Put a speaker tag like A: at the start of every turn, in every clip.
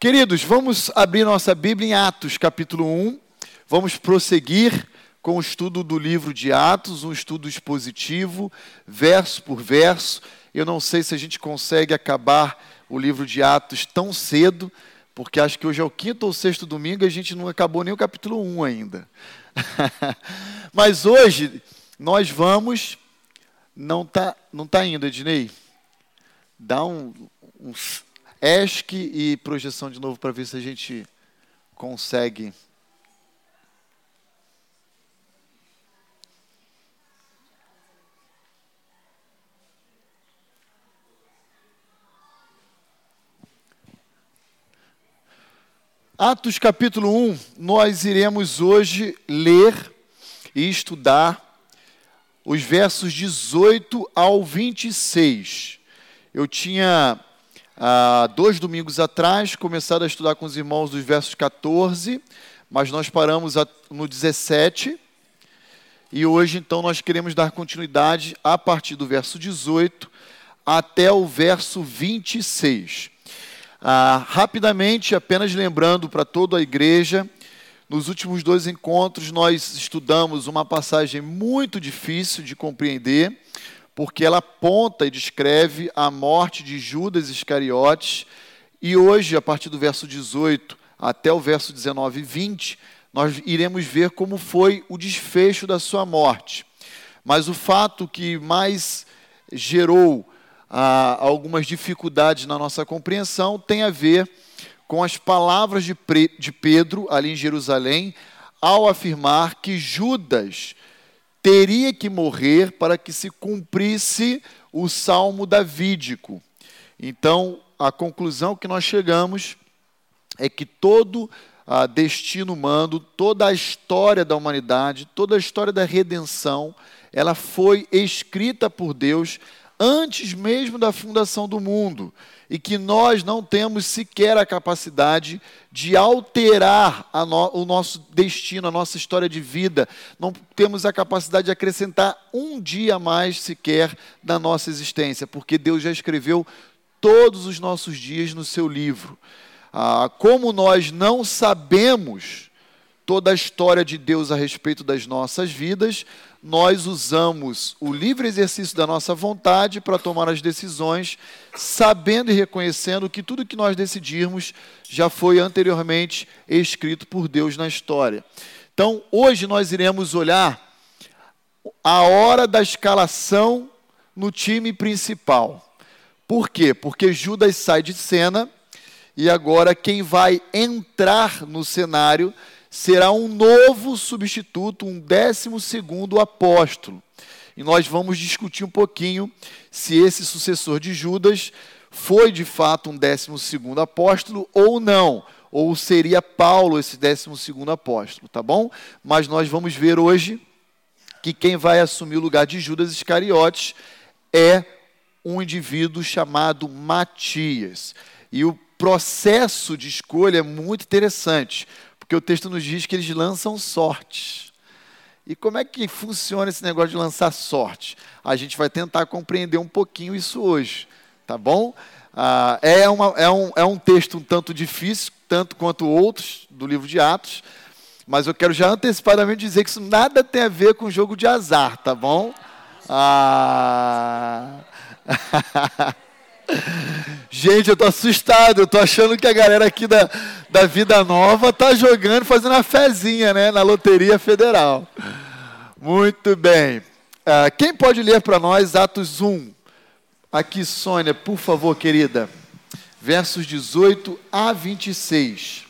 A: Queridos, vamos abrir nossa Bíblia em Atos, capítulo 1. Vamos prosseguir com o estudo do livro de Atos, um estudo expositivo, verso por verso. Eu não sei se a gente consegue acabar o livro de Atos tão cedo, porque acho que hoje é o quinto ou sexto domingo e a gente não acabou nem o capítulo 1 ainda. Mas hoje nós vamos. Não está não tá indo, Ednei? Dá um, um ESC e projeção de novo para ver se a gente consegue. Atos capítulo 1, nós iremos hoje ler e estudar os versos 18 ao 26. Eu tinha dois domingos atrás, começado a estudar com os irmãos dos versos 14, mas nós paramos no 17. E hoje, então, nós queremos dar continuidade a partir do verso 18 até o verso 26. Ah, rapidamente, apenas lembrando para toda a igreja, nos últimos dois encontros nós estudamos uma passagem muito difícil de compreender, porque ela aponta e descreve a morte de Judas Iscariotes. E hoje, a partir do verso 18 até o verso 19 e 20, nós iremos ver como foi o desfecho da sua morte. Mas o fato que mais gerou ah, algumas dificuldades na nossa compreensão tem a ver com as palavras de, de Pedro ali em Jerusalém, ao afirmar que Judas teria que morrer para que se cumprisse o salmo davídico. Então, a conclusão que nós chegamos é que todo ah, destino humano, toda a história da humanidade, toda a história da redenção, ela foi escrita por Deus antes mesmo da fundação do mundo e que nós não temos sequer a capacidade de alterar no, o nosso destino, a nossa história de vida. Não temos a capacidade de acrescentar um dia mais sequer na nossa existência, porque Deus já escreveu todos os nossos dias no seu livro. Ah, como nós não sabemos toda a história de Deus a respeito das nossas vidas, nós usamos o livre exercício da nossa vontade para tomar as decisões, sabendo e reconhecendo que tudo que nós decidirmos já foi anteriormente escrito por Deus na história. Então, hoje nós iremos olhar a hora da escalação no time principal. Por quê? Porque Judas sai de cena e agora quem vai entrar no cenário será um novo substituto, um décimo segundo apóstolo. E nós vamos discutir um pouquinho se esse sucessor de Judas foi de fato um décimo segundo apóstolo ou não, ou seria Paulo esse décimo segundo apóstolo, tá bom? Mas nós vamos ver hoje que quem vai assumir o lugar de Judas Iscariotes é um indivíduo chamado Matias. E o processo de escolha é muito interessante, porque o texto nos diz que eles lançam sorte. E como é que funciona esse negócio de lançar sorte? A gente vai tentar compreender um pouquinho isso hoje, tá bom? Ah, é, uma, é, um, é um texto um tanto difícil, tanto quanto outros do livro de Atos, mas eu quero já antecipadamente dizer que isso nada tem a ver com jogo de azar, tá bom? Ah. Gente, eu tô assustado, eu tô achando que a galera aqui da, da Vida Nova tá jogando, fazendo a fezinha, né, na Loteria Federal. Muito bem. Uh, quem pode ler para nós Atos 1? Aqui, Sônia, por favor, querida. Versos 18 a 26.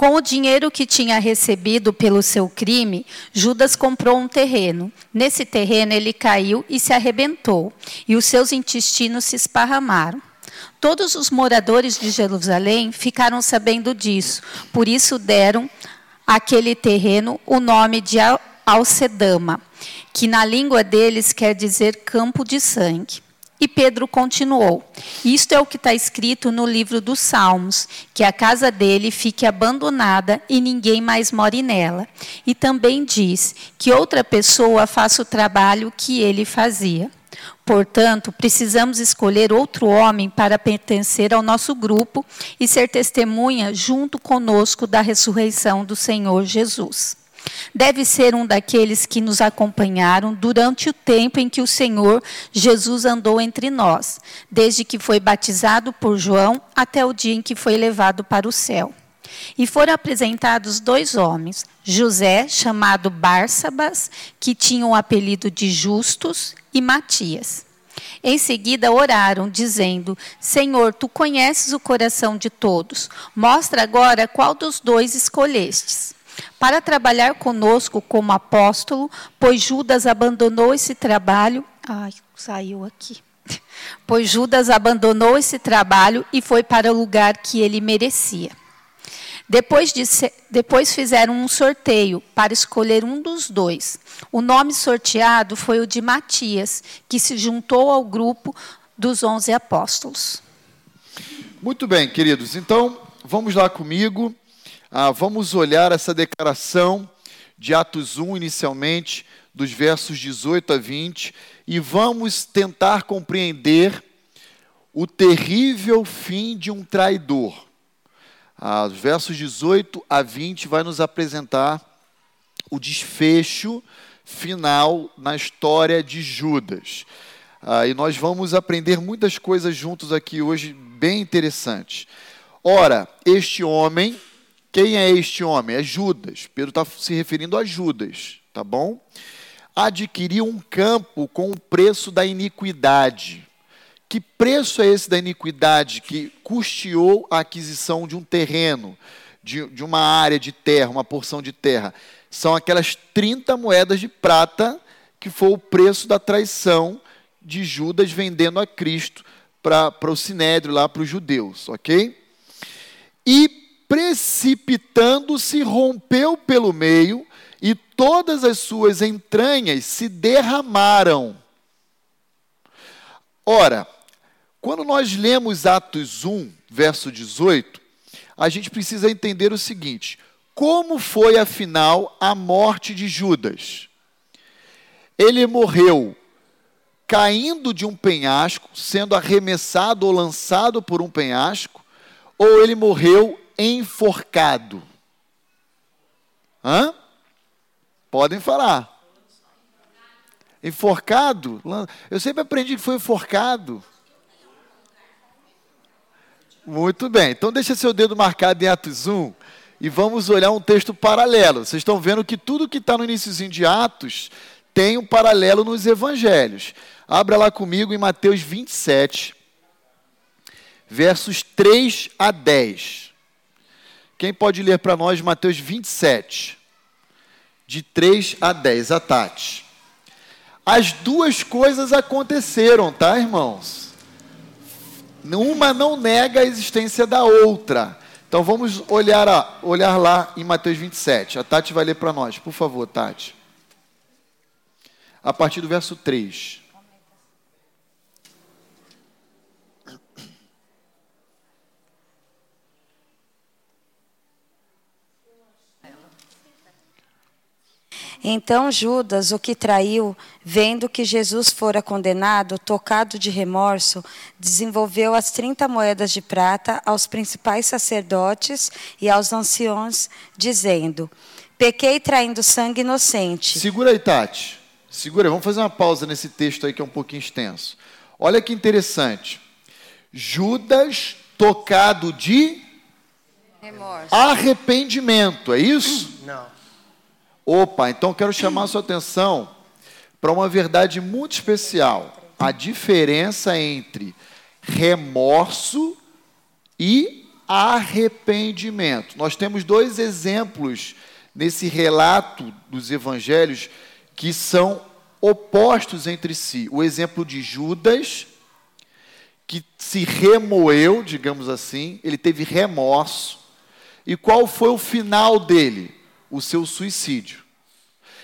B: Com o dinheiro que tinha recebido pelo seu crime, Judas comprou um terreno. Nesse terreno ele caiu e se arrebentou, e os seus intestinos se esparramaram. Todos os moradores de Jerusalém ficaram sabendo disso, por isso deram àquele terreno o nome de Alcedama, que na língua deles quer dizer campo de sangue. E Pedro continuou: Isto é o que está escrito no livro dos Salmos, que a casa dele fique abandonada e ninguém mais more nela. E também diz que outra pessoa faça o trabalho que ele fazia. Portanto, precisamos escolher outro homem para pertencer ao nosso grupo e ser testemunha junto conosco da ressurreição do Senhor Jesus. Deve ser um daqueles que nos acompanharam durante o tempo em que o Senhor Jesus andou entre nós, desde que foi batizado por João até o dia em que foi levado para o céu. E foram apresentados dois homens, José, chamado Bársabas, que tinha o apelido de Justus, e Matias. Em seguida oraram, dizendo: Senhor, tu conheces o coração de todos. Mostra agora qual dos dois escolhestes para trabalhar conosco como apóstolo, pois Judas abandonou esse trabalho. Ai, saiu aqui. Pois Judas abandonou esse trabalho e foi para o lugar que ele merecia. Depois, de, depois fizeram um sorteio para escolher um dos dois. O nome sorteado foi o de Matias, que se juntou ao grupo dos onze apóstolos.
A: Muito bem, queridos. Então, vamos lá comigo. Ah, vamos olhar essa declaração de Atos 1, inicialmente, dos versos 18 a 20, e vamos tentar compreender o terrível fim de um traidor. Ah, os versos 18 a 20 vai nos apresentar o desfecho final na história de Judas. Ah, e nós vamos aprender muitas coisas juntos aqui hoje, bem interessantes. Ora, este homem quem é este homem? É Judas. Pedro está se referindo a Judas, tá bom? Adquiriu um campo com o preço da iniquidade. Que preço é esse da iniquidade que custeou a aquisição de um terreno, de, de uma área de terra, uma porção de terra? São aquelas 30 moedas de prata que foi o preço da traição de Judas vendendo a Cristo para o sinédrio, lá para os judeus, ok? E precipitando-se, rompeu pelo meio, e todas as suas entranhas se derramaram. Ora, quando nós lemos Atos 1, verso 18, a gente precisa entender o seguinte: como foi afinal a morte de Judas? Ele morreu caindo de um penhasco, sendo arremessado ou lançado por um penhasco, ou ele morreu enforcado. Hã? Podem falar. Enforcado? Eu sempre aprendi que foi enforcado. Muito bem. Então deixa seu dedo marcado em Atos 1 e vamos olhar um texto paralelo. Vocês estão vendo que tudo que está no iníciozinho de Atos tem um paralelo nos evangelhos. Abra lá comigo em Mateus 27, versos 3 a 10. Quem pode ler para nós Mateus 27, de 3 a 10, a Tati. As duas coisas aconteceram, tá, irmãos? Uma não nega a existência da outra. Então vamos olhar, a, olhar lá em Mateus 27. A Tati vai ler para nós, por favor, Tati. A partir do verso 3.
C: Então Judas, o que traiu, vendo que Jesus fora condenado, tocado de remorso, desenvolveu as trinta moedas de prata aos principais sacerdotes e aos anciões, dizendo: Pequei traindo sangue inocente.
A: Segura aí, Tati. Segura aí. Vamos fazer uma pausa nesse texto aí que é um pouquinho extenso. Olha que interessante. Judas tocado de remorso. arrependimento, é isso?
D: Não.
A: Opa, então quero chamar a sua atenção para uma verdade muito especial: a diferença entre remorso e arrependimento. Nós temos dois exemplos nesse relato dos evangelhos que são opostos entre si. O exemplo de Judas, que se remoeu, digamos assim, ele teve remorso. E qual foi o final dele? O seu suicídio.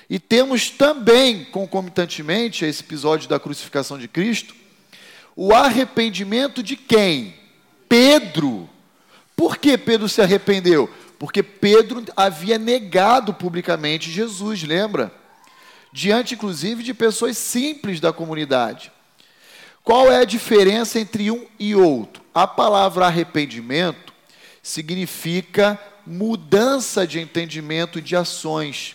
A: E temos também, concomitantemente a esse episódio da crucificação de Cristo, o arrependimento de quem? Pedro. Por que Pedro se arrependeu? Porque Pedro havia negado publicamente Jesus, lembra? Diante, inclusive, de pessoas simples da comunidade. Qual é a diferença entre um e outro? A palavra arrependimento significa mudança de entendimento e de ações.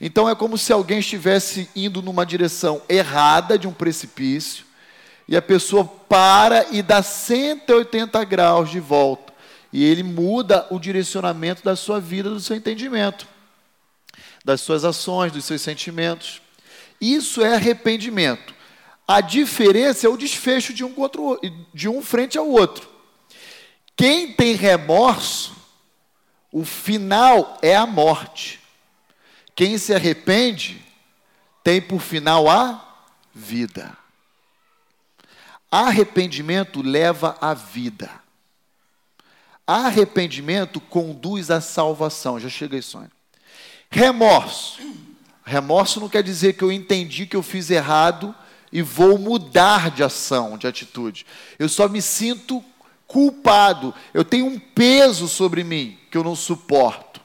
A: Então é como se alguém estivesse indo numa direção errada de um precipício e a pessoa para e dá 180 graus de volta. E ele muda o direcionamento da sua vida, do seu entendimento, das suas ações, dos seus sentimentos. Isso é arrependimento. A diferença é o desfecho de um, contra o, de um frente ao outro. Quem tem remorso, o final é a morte. Quem se arrepende, tem por final a vida. Arrependimento leva à vida. Arrependimento conduz à salvação. Já chega aí, Sônia. Remorso. Remorso não quer dizer que eu entendi que eu fiz errado e vou mudar de ação, de atitude. Eu só me sinto culpado. Eu tenho um peso sobre mim que eu não suporto.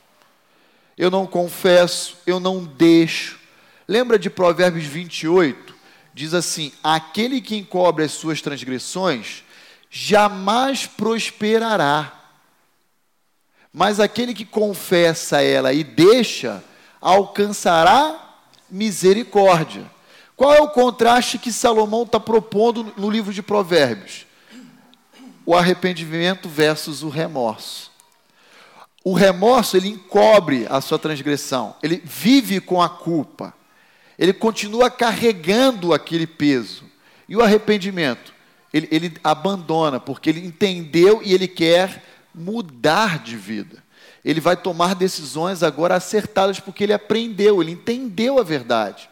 A: Eu não confesso, eu não deixo. Lembra de Provérbios 28? Diz assim: Aquele que encobre as suas transgressões jamais prosperará. Mas aquele que confessa ela e deixa, alcançará misericórdia. Qual é o contraste que Salomão está propondo no livro de Provérbios? O arrependimento versus o remorso. O remorso, ele encobre a sua transgressão, ele vive com a culpa, ele continua carregando aquele peso. E o arrependimento, ele, ele abandona, porque ele entendeu e ele quer mudar de vida. Ele vai tomar decisões agora acertadas, porque ele aprendeu, ele entendeu a verdade.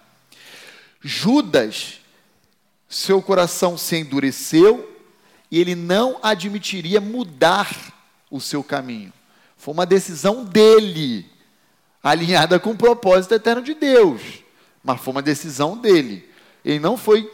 A: Judas, seu coração se endureceu e ele não admitiria mudar o seu caminho. Foi uma decisão dele, alinhada com o propósito eterno de Deus, mas foi uma decisão dele. Ele não foi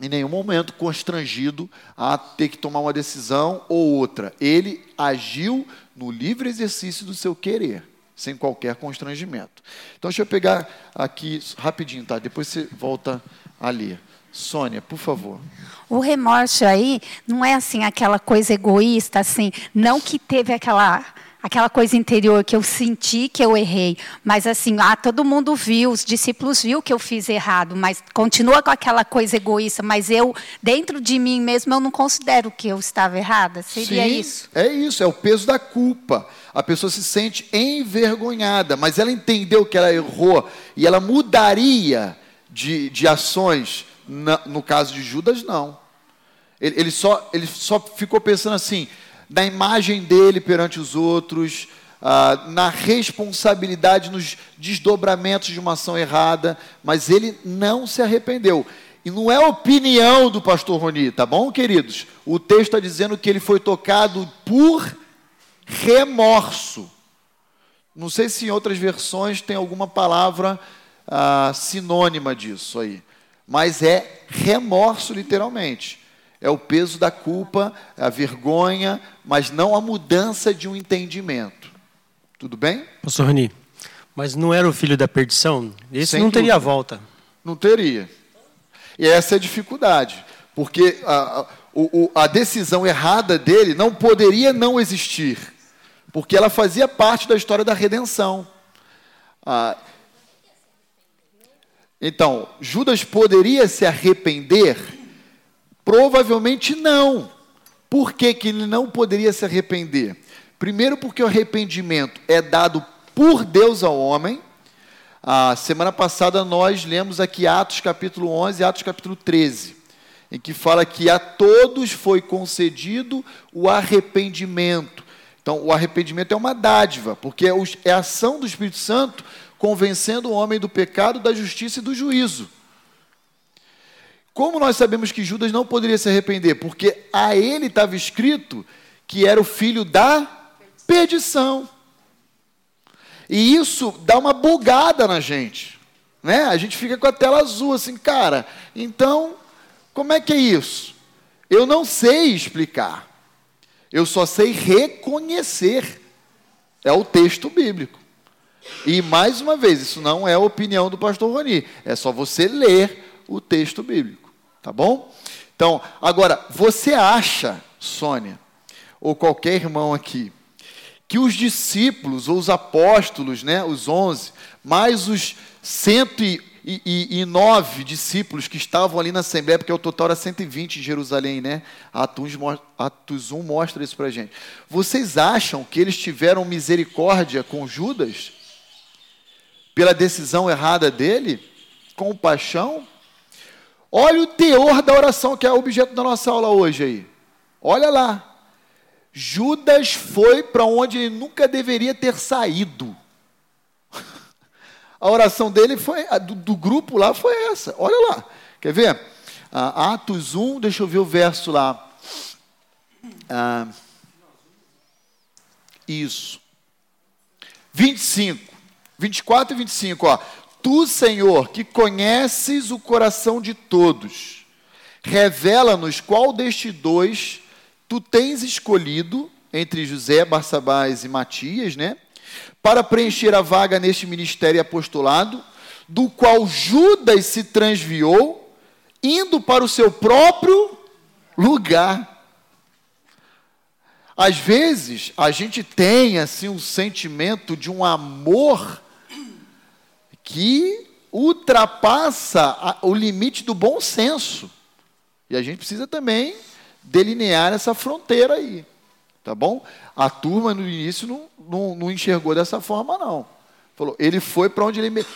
A: em nenhum momento constrangido a ter que tomar uma decisão ou outra. Ele agiu no livre exercício do seu querer sem qualquer constrangimento. Então, deixa eu pegar aqui rapidinho, tá? Depois você volta a ler. Sônia, por favor.
B: O remorso aí não é assim aquela coisa egoísta, assim, não que teve aquela aquela coisa interior que eu senti que eu errei, mas assim, ah, todo mundo viu, os discípulos viu que eu fiz errado, mas continua com aquela coisa egoísta, mas eu dentro de mim mesmo eu não considero que eu estava errada. Seria
A: Sim,
B: isso?
A: É isso, é o peso da culpa. A pessoa se sente envergonhada, mas ela entendeu que ela errou e ela mudaria de, de ações. Na, no caso de Judas, não. Ele, ele, só, ele só ficou pensando assim: na imagem dele perante os outros, ah, na responsabilidade, nos desdobramentos de uma ação errada, mas ele não se arrependeu. E não é opinião do pastor Roni, tá bom, queridos? O texto está dizendo que ele foi tocado por remorso. Não sei se em outras versões tem alguma palavra ah, sinônima disso aí, mas é remorso literalmente é o peso da culpa, a vergonha, mas não a mudança de um entendimento. Tudo bem?
D: Pastor Rani, mas não era o filho da perdição? Esse Sem não teria dúvida. volta.
A: Não teria. E essa é a dificuldade, porque a, a, a decisão errada dele não poderia não existir, porque ela fazia parte da história da redenção. Ah, então, Judas poderia se arrepender Provavelmente não. Por que, que ele não poderia se arrepender? Primeiro, porque o arrependimento é dado por Deus ao homem. A semana passada nós lemos aqui Atos capítulo 11 e Atos capítulo 13, em que fala que a todos foi concedido o arrependimento. Então, o arrependimento é uma dádiva, porque é a ação do Espírito Santo convencendo o homem do pecado, da justiça e do juízo. Como nós sabemos que Judas não poderia se arrepender? Porque a ele estava escrito que era o filho da perdição. E isso dá uma bugada na gente. Né? A gente fica com a tela azul assim, cara. Então, como é que é isso? Eu não sei explicar. Eu só sei reconhecer. É o texto bíblico. E mais uma vez, isso não é a opinião do pastor Roni. É só você ler o texto bíblico. Tá bom? Então, agora, você acha, Sônia, ou qualquer irmão aqui, que os discípulos, ou os apóstolos, né, os onze, mais os cento e, e, e nove discípulos que estavam ali na Assembleia, porque o total era 120 em Jerusalém, né? Atos, Atos 1 mostra isso para gente. Vocês acham que eles tiveram misericórdia com Judas? Pela decisão errada dele? Compaixão? Olha o teor da oração que é objeto da nossa aula hoje aí. Olha lá. Judas foi para onde ele nunca deveria ter saído. A oração dele foi, do, do grupo lá foi essa. Olha lá. Quer ver? Ah, Atos 1, deixa eu ver o verso lá. Ah, isso. 25. 24 e 25, ó. Tu, Senhor, que conheces o coração de todos, revela-nos qual destes dois tu tens escolhido entre José, Barsabás e Matias, né? Para preencher a vaga neste ministério apostolado, do qual Judas se transviou, indo para o seu próprio lugar. Às vezes, a gente tem assim um sentimento de um amor que ultrapassa o limite do bom senso. E a gente precisa também delinear essa fronteira aí. Tá bom? A turma no início não, não, não enxergou dessa forma, não. Falou, ele foi para onde ele.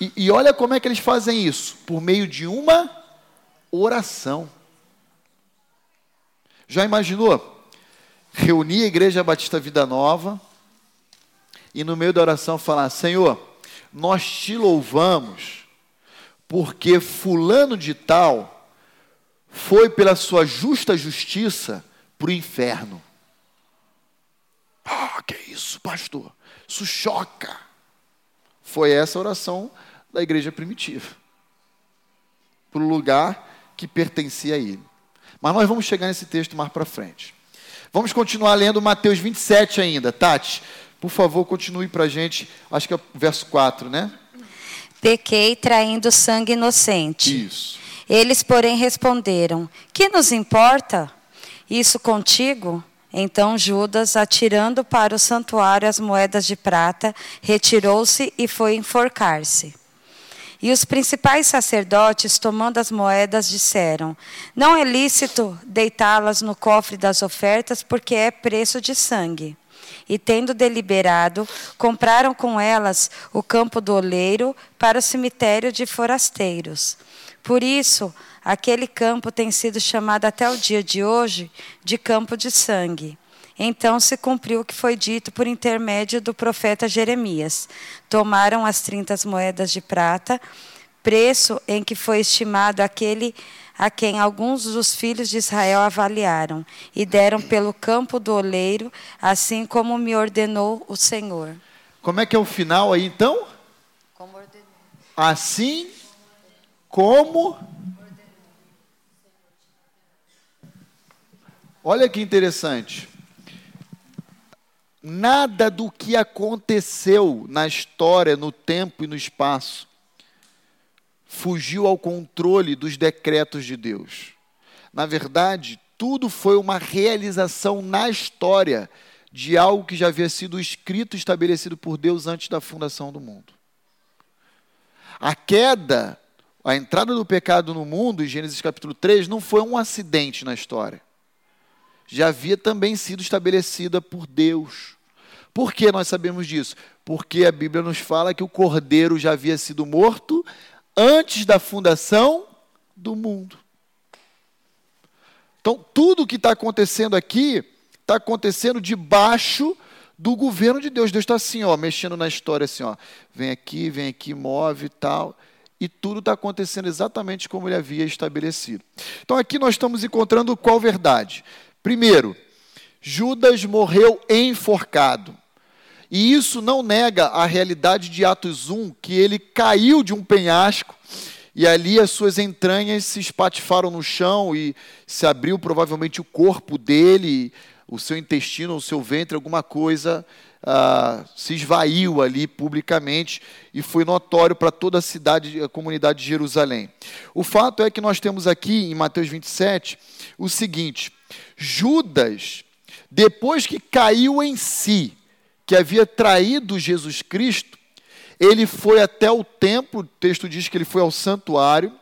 A: E, e olha como é que eles fazem isso: por meio de uma oração. Já imaginou? Reunir a Igreja Batista Vida Nova e no meio da oração falar: Senhor, nós te louvamos, porque Fulano de Tal foi pela sua justa justiça para o inferno. Ah, que isso, pastor? Isso choca. Foi essa a oração da igreja primitiva. Para o lugar que pertencia a ele. Mas nós vamos chegar nesse texto mais para frente. Vamos continuar lendo Mateus 27 ainda. Tati, por favor, continue para a gente, acho que é o verso 4, né?
C: Pequei traindo sangue inocente.
A: Isso.
C: Eles, porém, responderam: Que nos importa isso contigo? Então Judas, atirando para o santuário as moedas de prata, retirou-se e foi enforcar-se. E os principais sacerdotes, tomando as moedas, disseram: Não é lícito deitá-las no cofre das ofertas, porque é preço de sangue e, tendo deliberado, compraram com elas o campo do oleiro para o cemitério de forasteiros. Por isso, aquele campo tem sido chamado até o dia de hoje de campo de sangue. Então se cumpriu o que foi dito por intermédio do profeta Jeremias. Tomaram as trinta moedas de prata, preço em que foi estimado aquele a quem alguns dos filhos de Israel avaliaram, e deram pelo campo do oleiro, assim como me ordenou o Senhor.
A: Como é que é o final aí então? Como ordenou. Assim como. Olha que interessante. Nada do que aconteceu na história, no tempo e no espaço fugiu ao controle dos decretos de Deus. Na verdade, tudo foi uma realização na história de algo que já havia sido escrito e estabelecido por Deus antes da fundação do mundo. A queda, a entrada do pecado no mundo, em Gênesis capítulo 3, não foi um acidente na história. Já havia também sido estabelecida por Deus. Por que nós sabemos disso? Porque a Bíblia nos fala que o cordeiro já havia sido morto antes da fundação do mundo. Então, tudo o que está acontecendo aqui está acontecendo debaixo do governo de Deus. Deus está assim, ó, mexendo na história, assim, ó, vem aqui, vem aqui, move e tal, e tudo está acontecendo exatamente como ele havia estabelecido. Então, aqui nós estamos encontrando qual verdade? Primeiro, Judas morreu enforcado. E isso não nega a realidade de Atos 1, que ele caiu de um penhasco e ali as suas entranhas se espatifaram no chão e se abriu provavelmente o corpo dele, o seu intestino, o seu ventre, alguma coisa ah, se esvaiu ali publicamente e foi notório para toda a cidade, a comunidade de Jerusalém. O fato é que nós temos aqui em Mateus 27 o seguinte: Judas, depois que caiu em si, que havia traído Jesus Cristo, ele foi até o templo, o texto diz que ele foi ao santuário,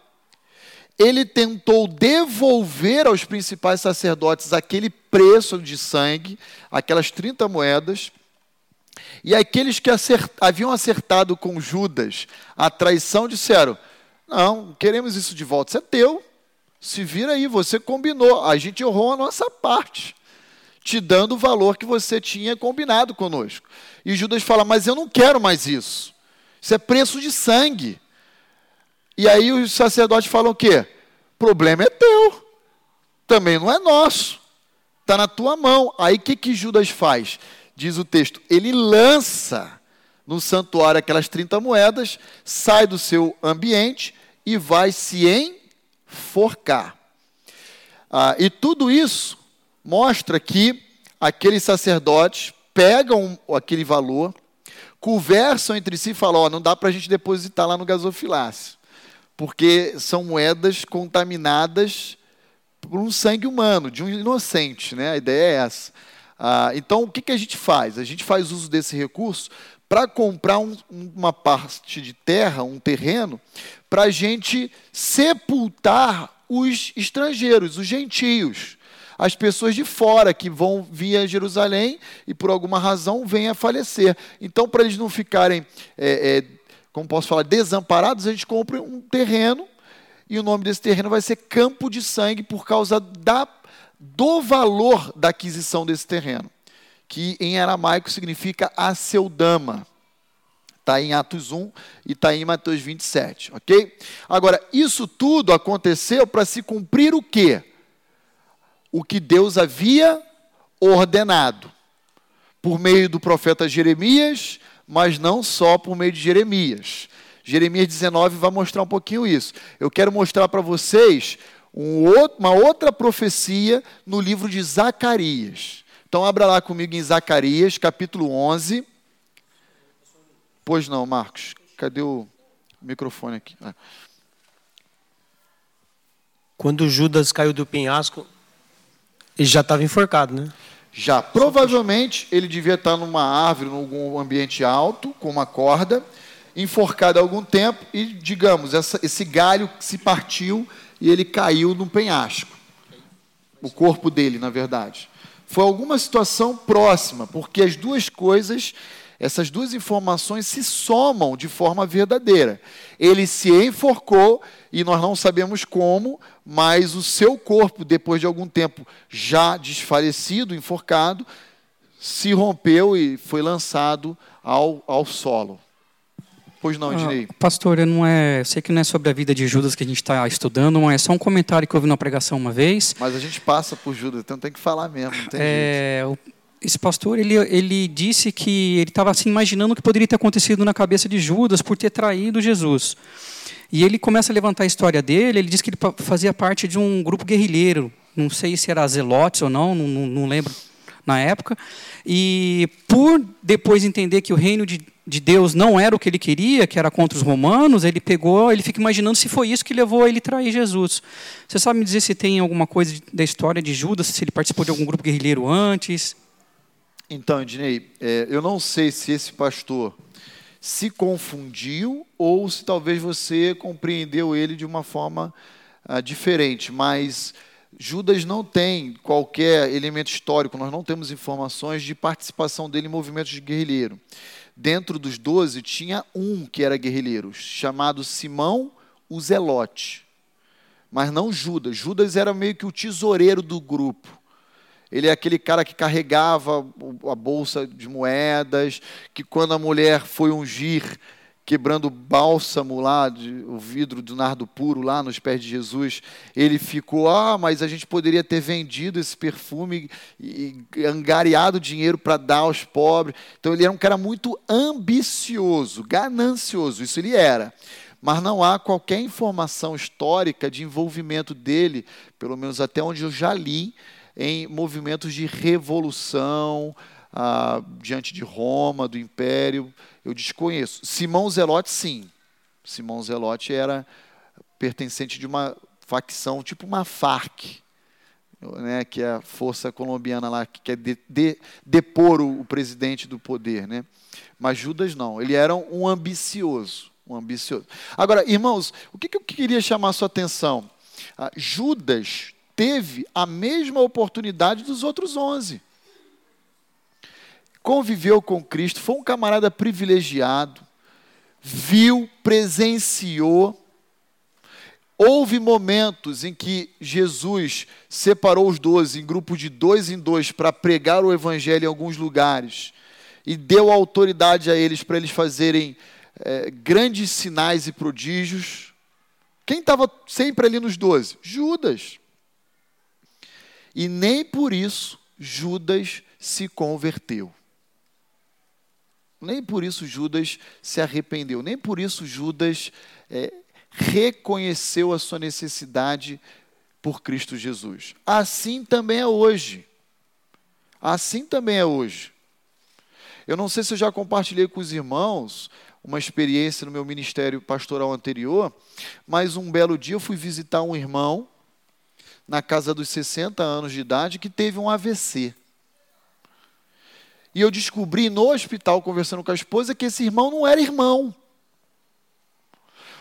A: ele tentou devolver aos principais sacerdotes aquele preço de sangue, aquelas 30 moedas, e aqueles que acert, haviam acertado com Judas a traição disseram: Não, queremos isso de volta, isso é teu. Se vira aí, você combinou, a gente honrou a nossa parte, te dando o valor que você tinha combinado conosco. E Judas fala: Mas eu não quero mais isso, isso é preço de sangue. E aí os sacerdotes falam o quê? Problema é teu, também não é nosso, está na tua mão. Aí o que, que Judas faz? diz o texto, ele lança no santuário aquelas 30 moedas, sai do seu ambiente e vai se enforcar. Ah, e tudo isso mostra que aqueles sacerdotes pegam aquele valor, conversam entre si e falam: oh, não dá para a gente depositar lá no gasofilácio, porque são moedas contaminadas por um sangue humano, de um inocente, né? A ideia é essa. Ah, então, o que, que a gente faz? A gente faz uso desse recurso para comprar um, uma parte de terra, um terreno, para a gente sepultar os estrangeiros, os gentios, as pessoas de fora que vão via Jerusalém e por alguma razão vêm a falecer. Então, para eles não ficarem, é, é, como posso falar, desamparados, a gente compra um terreno e o nome desse terreno vai ser Campo de Sangue por causa da do valor da aquisição desse terreno, que em aramaico significa aceudama. Está em Atos 1 e está em Mateus 27, ok? Agora, isso tudo aconteceu para se cumprir o quê? O que Deus havia ordenado, por meio do profeta Jeremias, mas não só por meio de Jeremias. Jeremias 19 vai mostrar um pouquinho isso. Eu quero mostrar para vocês um uma outra profecia no livro de Zacarias. Então, abra lá comigo em Zacarias, capítulo 11. Pois não, Marcos. Cadê o microfone aqui? Ah.
D: Quando Judas caiu do penhasco, ele já estava enforcado, né?
A: Já. Provavelmente ele devia estar numa árvore, em algum ambiente alto, com uma corda, enforcado há algum tempo, e, digamos, essa, esse galho se partiu e ele caiu num penhasco. O corpo dele, na verdade. Foi alguma situação próxima, porque as duas coisas, essas duas informações se somam de forma verdadeira. Ele se enforcou e nós não sabemos como, mas o seu corpo, depois de algum tempo já desfalecido, enforcado, se rompeu e foi lançado ao, ao solo. Pois não, Ednei.
E: Ah, pastor, eu não é, sei que não é sobre a vida de Judas que a gente está estudando, mas é só um comentário que eu ouvi na pregação uma vez.
A: Mas a gente passa por Judas, então tem que falar mesmo, não tem
E: é, jeito. Esse pastor, ele, ele disse que ele estava assim, imaginando o que poderia ter acontecido na cabeça de Judas por ter traído Jesus. E ele começa a levantar a história dele, ele diz que ele fazia parte de um grupo guerrilheiro, não sei se era Zelotes ou não, não, não lembro na época. E por depois entender que o reino de, de Deus não era o que ele queria, que era contra os romanos, ele pegou, ele fica imaginando se foi isso que levou ele a trair Jesus. Você sabe me dizer se tem alguma coisa da história de Judas, se ele participou de algum grupo guerrilheiro antes?
A: Então, Ednei, é, eu não sei se esse pastor se confundiu ou se talvez você compreendeu ele de uma forma ah, diferente, mas Judas não tem qualquer elemento histórico, nós não temos informações de participação dele em movimentos de guerrilheiro. Dentro dos doze tinha um que era guerrilheiro, chamado Simão o Zelote. Mas não Judas. Judas era meio que o tesoureiro do grupo. Ele é aquele cara que carregava a bolsa de moedas, que quando a mulher foi ungir, quebrando bálsamo lá, de, o vidro do nardo puro lá nos pés de Jesus, ele ficou, ah, mas a gente poderia ter vendido esse perfume e, e angariado dinheiro para dar aos pobres. Então ele era um cara muito ambicioso, ganancioso, isso ele era. Mas não há qualquer informação histórica de envolvimento dele, pelo menos até onde eu já li, em movimentos de revolução ah, diante de Roma, do Império. Eu desconheço. Simão Zelote, sim. Simão Zelote era pertencente de uma facção, tipo uma FARC, né, que é a força colombiana lá, que quer de, de, depor o, o, presidente do poder. Né? Mas Judas não, ele era um ambicioso. Um ambicioso. Agora, irmãos, o que, que eu queria chamar a sua atenção? Ah, Judas teve a mesma oportunidade dos outros onze. Conviveu com Cristo, foi um camarada privilegiado, viu, presenciou. Houve momentos em que Jesus separou os doze em grupos de dois em dois para pregar o evangelho em alguns lugares e deu autoridade a eles para eles fazerem é, grandes sinais e prodígios. Quem estava sempre ali nos doze? Judas. E nem por isso Judas se converteu. Nem por isso Judas se arrependeu, nem por isso Judas é, reconheceu a sua necessidade por Cristo Jesus. Assim também é hoje. Assim também é hoje. Eu não sei se eu já compartilhei com os irmãos uma experiência no meu ministério pastoral anterior, mas um belo dia eu fui visitar um irmão na casa dos 60 anos de idade que teve um AVC. E eu descobri no hospital, conversando com a esposa, que esse irmão não era irmão.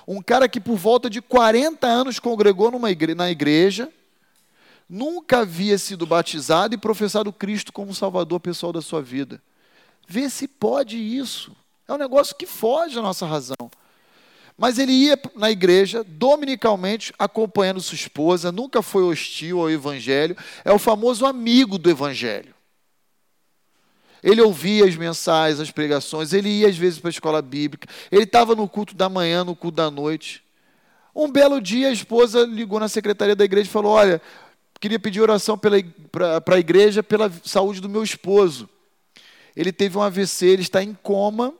A: Um cara que por volta de 40 anos congregou numa igre na igreja, nunca havia sido batizado e professado Cristo como Salvador pessoal da sua vida. Vê se pode isso. É um negócio que foge da nossa razão. Mas ele ia na igreja dominicalmente, acompanhando sua esposa, nunca foi hostil ao evangelho, é o famoso amigo do evangelho. Ele ouvia as mensagens, as pregações, ele ia às vezes para a escola bíblica, ele estava no culto da manhã, no culto da noite. Um belo dia a esposa ligou na secretaria da igreja e falou: Olha, queria pedir oração para a igreja pela saúde do meu esposo. Ele teve um AVC, ele está em coma,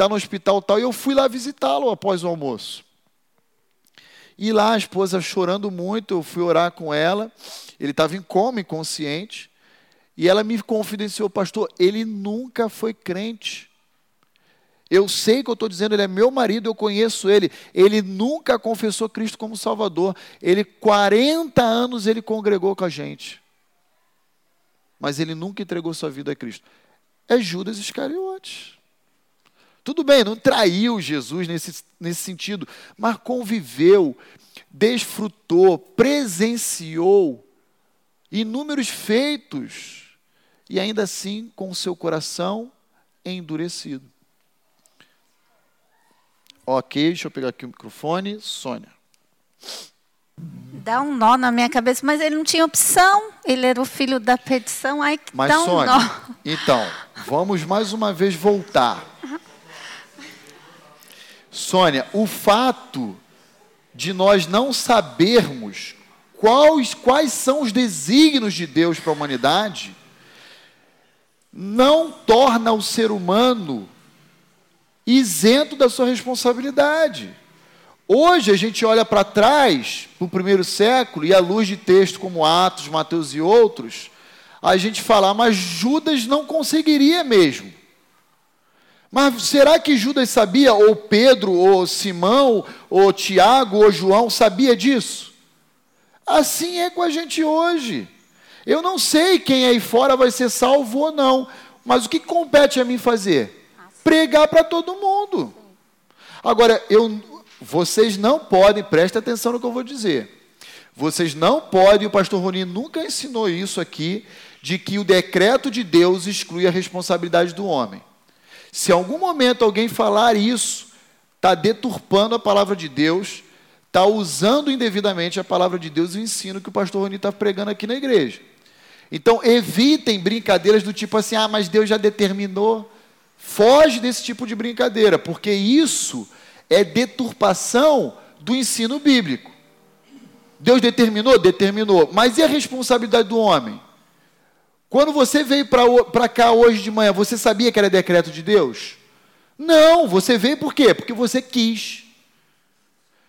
A: está no hospital tal, e eu fui lá visitá-lo após o almoço. E lá a esposa chorando muito, eu fui orar com ela, ele estava em coma, inconsciente. E ela me confidenciou, pastor, ele nunca foi crente. Eu sei que eu estou dizendo, ele é meu marido, eu conheço ele. Ele nunca confessou Cristo como Salvador. Ele, 40 anos, ele congregou com a gente. Mas ele nunca entregou sua vida a Cristo. É Judas Iscariotes. Tudo bem, não traiu Jesus nesse, nesse sentido, mas conviveu, desfrutou, presenciou inúmeros feitos e ainda assim com o seu coração endurecido. Ok, deixa eu pegar aqui o microfone. Sônia.
B: Dá um nó na minha cabeça, mas ele não tinha opção. Ele era o filho da petição. Aí
A: mas,
B: dá um
A: Sônia,
B: nó.
A: então, vamos mais uma vez voltar. Sônia, o fato de nós não sabermos quais, quais são os desígnios de Deus para a humanidade não torna o ser humano isento da sua responsabilidade. Hoje a gente olha para trás, para o primeiro século, e à luz de textos como Atos, Mateus e outros, a gente fala, mas Judas não conseguiria mesmo. Mas será que Judas sabia, ou Pedro, ou Simão, ou Tiago, ou João sabia disso? Assim é com a gente hoje. Eu não sei quem aí fora vai ser salvo ou não, mas o que compete a mim fazer? Pregar para todo mundo. Agora, eu, vocês não podem, preste atenção no que eu vou dizer. Vocês não podem, o pastor Roni nunca ensinou isso aqui, de que o decreto de Deus exclui a responsabilidade do homem. Se algum momento alguém falar isso, está deturpando a palavra de Deus, está usando indevidamente a palavra de Deus e o ensino que o pastor Roni está pregando aqui na igreja. Então, evitem brincadeiras do tipo assim, ah, mas Deus já determinou. Foge desse tipo de brincadeira, porque isso é deturpação do ensino bíblico. Deus determinou? Determinou. Mas e a responsabilidade do homem? Quando você veio para cá hoje de manhã, você sabia que era decreto de Deus? Não, você veio por quê? Porque você quis.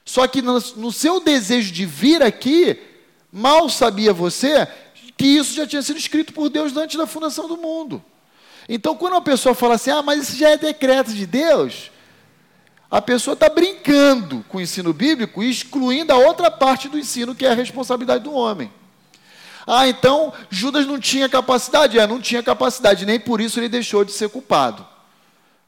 A: Só que no, no seu desejo de vir aqui, mal sabia você que isso já tinha sido escrito por Deus antes da fundação do mundo. Então, quando uma pessoa fala assim, ah, mas isso já é decreto de Deus, a pessoa está brincando com o ensino bíblico, excluindo a outra parte do ensino, que é a responsabilidade do homem. Ah, então Judas não tinha capacidade? É, não tinha capacidade, nem por isso ele deixou de ser culpado.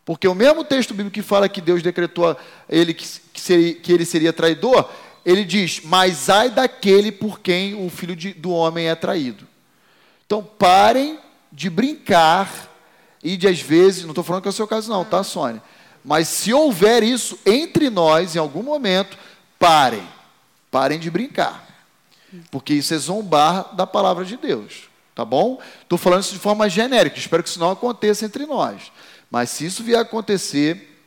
A: Porque o mesmo texto bíblico que fala que Deus decretou ele que, que, seria, que ele seria traidor, ele diz: Mas ai daquele por quem o filho de, do homem é traído. Então parem de brincar e de às vezes, não estou falando que é o seu caso, não, tá, Sônia? Mas se houver isso entre nós em algum momento, parem. Parem de brincar. Porque isso é zombar da palavra de Deus. Tá bom? Estou falando isso de forma genérica, espero que isso não aconteça entre nós. Mas se isso vier a acontecer,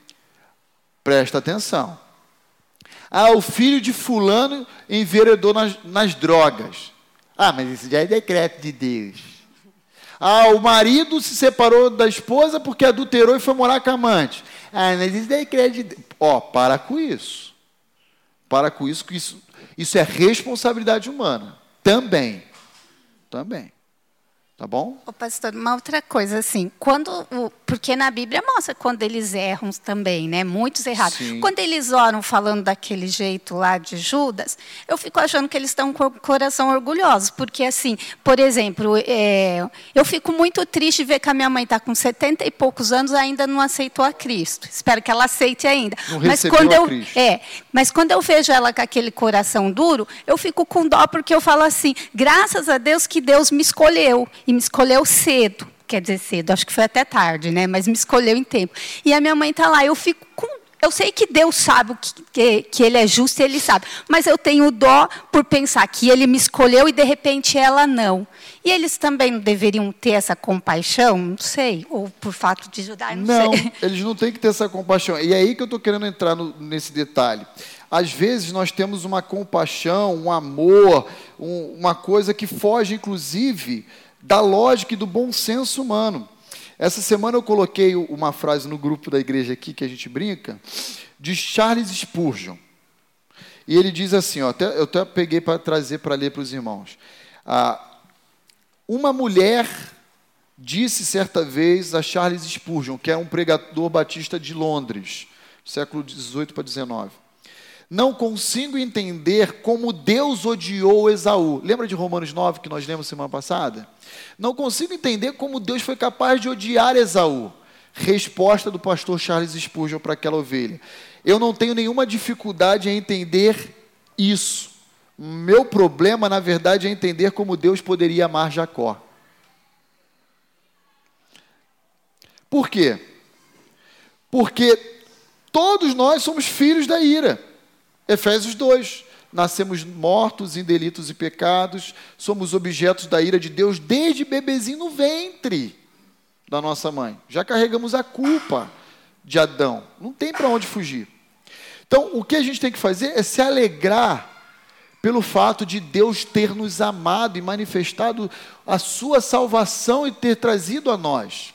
A: presta atenção. Ah, o filho de fulano enveredou nas, nas drogas. Ah, mas isso já é decreto de Deus. Ah, o marido se separou da esposa porque adulterou e foi morar com a amante. Ah, mas isso é decreto de Deus. Ó, oh, para com isso. Para com isso, que isso, isso é responsabilidade humana. Também. Também. Tá bom?
B: Ô, pastor, uma outra coisa, assim, quando. O, porque na Bíblia mostra quando eles erram também, né? Muitos errados. Sim. Quando eles oram falando daquele jeito lá de Judas, eu fico achando que eles estão com o coração orgulhoso. Porque, assim, por exemplo, é, eu fico muito triste de ver que a minha mãe está com 70 e poucos anos e ainda não aceitou a Cristo. Espero que ela aceite ainda.
A: Não mas quando
B: eu
A: Cristo.
B: É, mas quando eu vejo ela com aquele coração duro, eu fico com dó porque eu falo assim: graças a Deus que Deus me escolheu e me escolheu cedo. Quer dizer, cedo, acho que foi até tarde, né? Mas me escolheu em tempo. E a minha mãe está lá, eu fico com eu sei que Deus sabe que, que, que, Ele é justo, Ele sabe. Mas eu tenho dó por pensar que Ele me escolheu e de repente ela não. E eles também não deveriam ter essa compaixão? Não sei. Ou por fato de ajudar, não,
A: não
B: sei.
A: eles não têm que ter essa compaixão. E é aí que eu estou querendo entrar no, nesse detalhe. Às vezes nós temos uma compaixão, um amor, um, uma coisa que foge, inclusive, da lógica e do bom senso humano. Essa semana eu coloquei uma frase no grupo da igreja aqui, que a gente brinca, de Charles Spurgeon. E ele diz assim, ó, até, eu até peguei para trazer para ler para os irmãos. Ah, uma mulher disse certa vez a Charles Spurgeon, que é um pregador batista de Londres, século 18 para 19. Não consigo entender como Deus odiou Esaú. Lembra de Romanos 9 que nós lemos semana passada? Não consigo entender como Deus foi capaz de odiar Esaú. Resposta do pastor Charles Spurgeon para aquela ovelha. Eu não tenho nenhuma dificuldade em entender isso. Meu problema, na verdade, é entender como Deus poderia amar Jacó. Por quê? Porque todos nós somos filhos da ira. Efésios 2. Nascemos mortos em delitos e pecados, somos objetos da ira de Deus desde bebezinho no ventre da nossa mãe. Já carregamos a culpa de Adão. Não tem para onde fugir. Então, o que a gente tem que fazer é se alegrar pelo fato de Deus ter nos amado e manifestado a sua salvação e ter trazido a nós.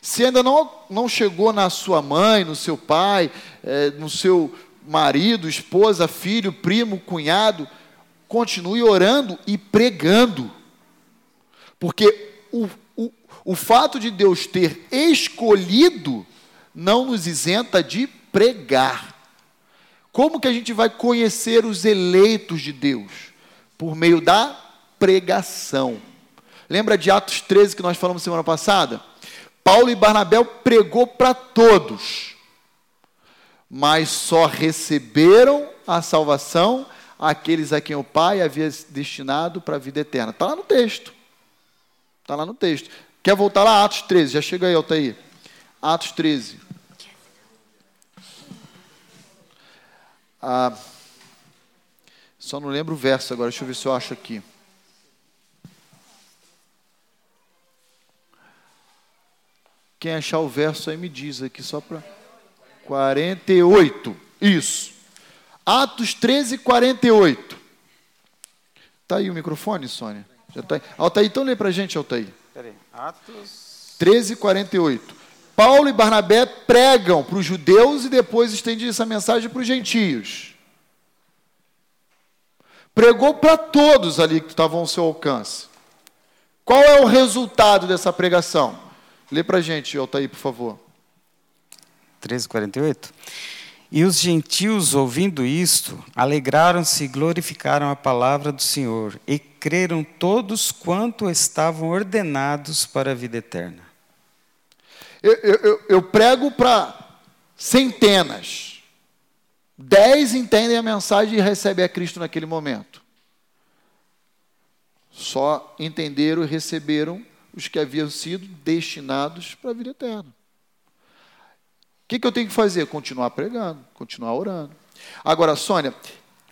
A: Se ainda não, não chegou na sua mãe, no seu pai, é, no seu marido, esposa, filho, primo, cunhado, continue orando e pregando. Porque o, o, o fato de Deus ter escolhido não nos isenta de pregar. Como que a gente vai conhecer os eleitos de Deus? Por meio da pregação. Lembra de Atos 13 que nós falamos semana passada? Paulo e Barnabé pregou para todos mas só receberam a salvação aqueles a quem o Pai havia destinado para a vida eterna. Está lá no texto. Está lá no texto. Quer voltar lá? Atos 13. Já chega aí, Altair. Atos 13. Ah, só não lembro o verso agora. Deixa eu ver se eu acho aqui. Quem achar o verso aí me diz aqui só para. 48. Isso. Atos 13, 48. Está aí o microfone, Sônia? Já tá aí. Altair, então lê para a gente, Altair.
F: Peraí. Atos
A: 13, 48. Paulo e Barnabé pregam para os judeus e depois estende essa mensagem para os gentios. Pregou para todos ali que estavam ao seu alcance. Qual é o resultado dessa pregação? Lê para a gente, Altair, por favor.
G: 13:48. E os gentios, ouvindo isto, alegraram-se e glorificaram a palavra do Senhor, e creram todos quanto estavam ordenados para a vida eterna.
A: Eu, eu, eu prego para centenas. Dez entendem a mensagem e recebem a Cristo naquele momento. Só entenderam e receberam os que haviam sido destinados para a vida eterna. O que, que eu tenho que fazer? Continuar pregando, continuar orando. Agora, Sônia,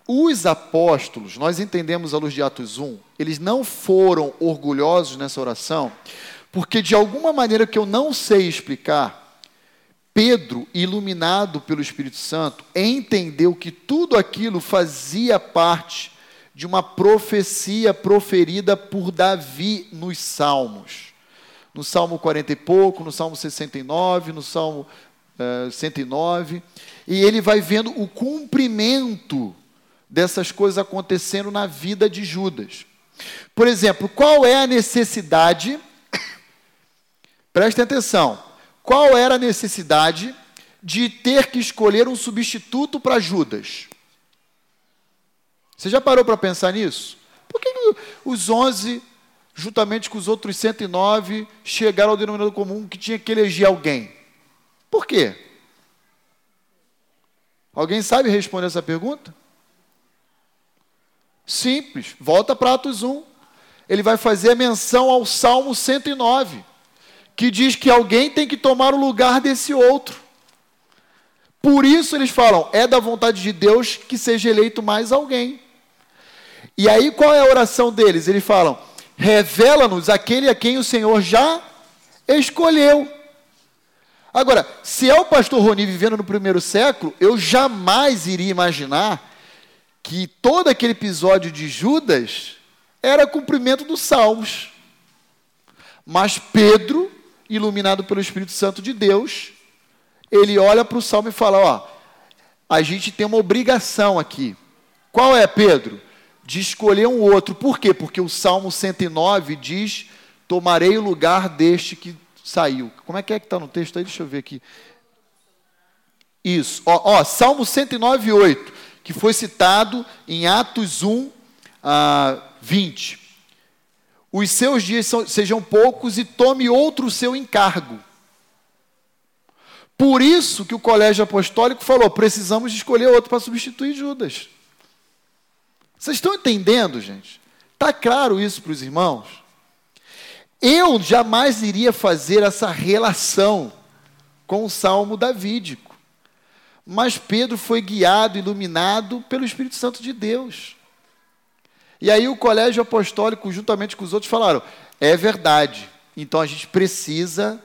A: os apóstolos, nós entendemos à luz de Atos 1, eles não foram orgulhosos nessa oração, porque de alguma maneira que eu não sei explicar, Pedro, iluminado pelo Espírito Santo, entendeu que tudo aquilo fazia parte de uma profecia proferida por Davi nos Salmos. No Salmo 40 e pouco, no Salmo 69, no Salmo uh, eh, 109. E ele vai vendo o cumprimento dessas coisas acontecendo na vida de Judas. Por exemplo, qual é a necessidade? Prestem atenção. Qual era a necessidade de ter que escolher um substituto para Judas? Você já parou para pensar nisso? Por que os 11, juntamente com os outros 109, chegaram ao denominador comum que tinha que eleger alguém? Por quê? Alguém sabe responder essa pergunta? Simples. Volta para Atos 1. Ele vai fazer menção ao Salmo 109, que diz que alguém tem que tomar o lugar desse outro. Por isso eles falam: é da vontade de Deus que seja eleito mais alguém. E aí qual é a oração deles? Eles falam: revela-nos aquele a quem o Senhor já escolheu. Agora, se é o pastor Roni vivendo no primeiro século, eu jamais iria imaginar que todo aquele episódio de Judas era cumprimento dos salmos. Mas Pedro, iluminado pelo Espírito Santo de Deus, ele olha para o salmo e fala: Ó, a gente tem uma obrigação aqui. Qual é, Pedro? de escolher um outro. Por quê? Porque o Salmo 109 diz: Tomarei o lugar deste que saiu. Como é que é que está no texto aí? Deixa eu ver aqui. Isso. Ó, ó, Salmo 109, 8, que foi citado em Atos 1, ah, 20. Os seus dias sejam poucos e tome outro seu encargo. Por isso que o colégio apostólico falou: precisamos escolher outro para substituir Judas. Vocês estão entendendo, gente? Está claro isso para os irmãos? Eu jamais iria fazer essa relação com o salmo davídico. Mas Pedro foi guiado, iluminado pelo Espírito Santo de Deus. E aí o colégio apostólico, juntamente com os outros, falaram: é verdade, então a gente precisa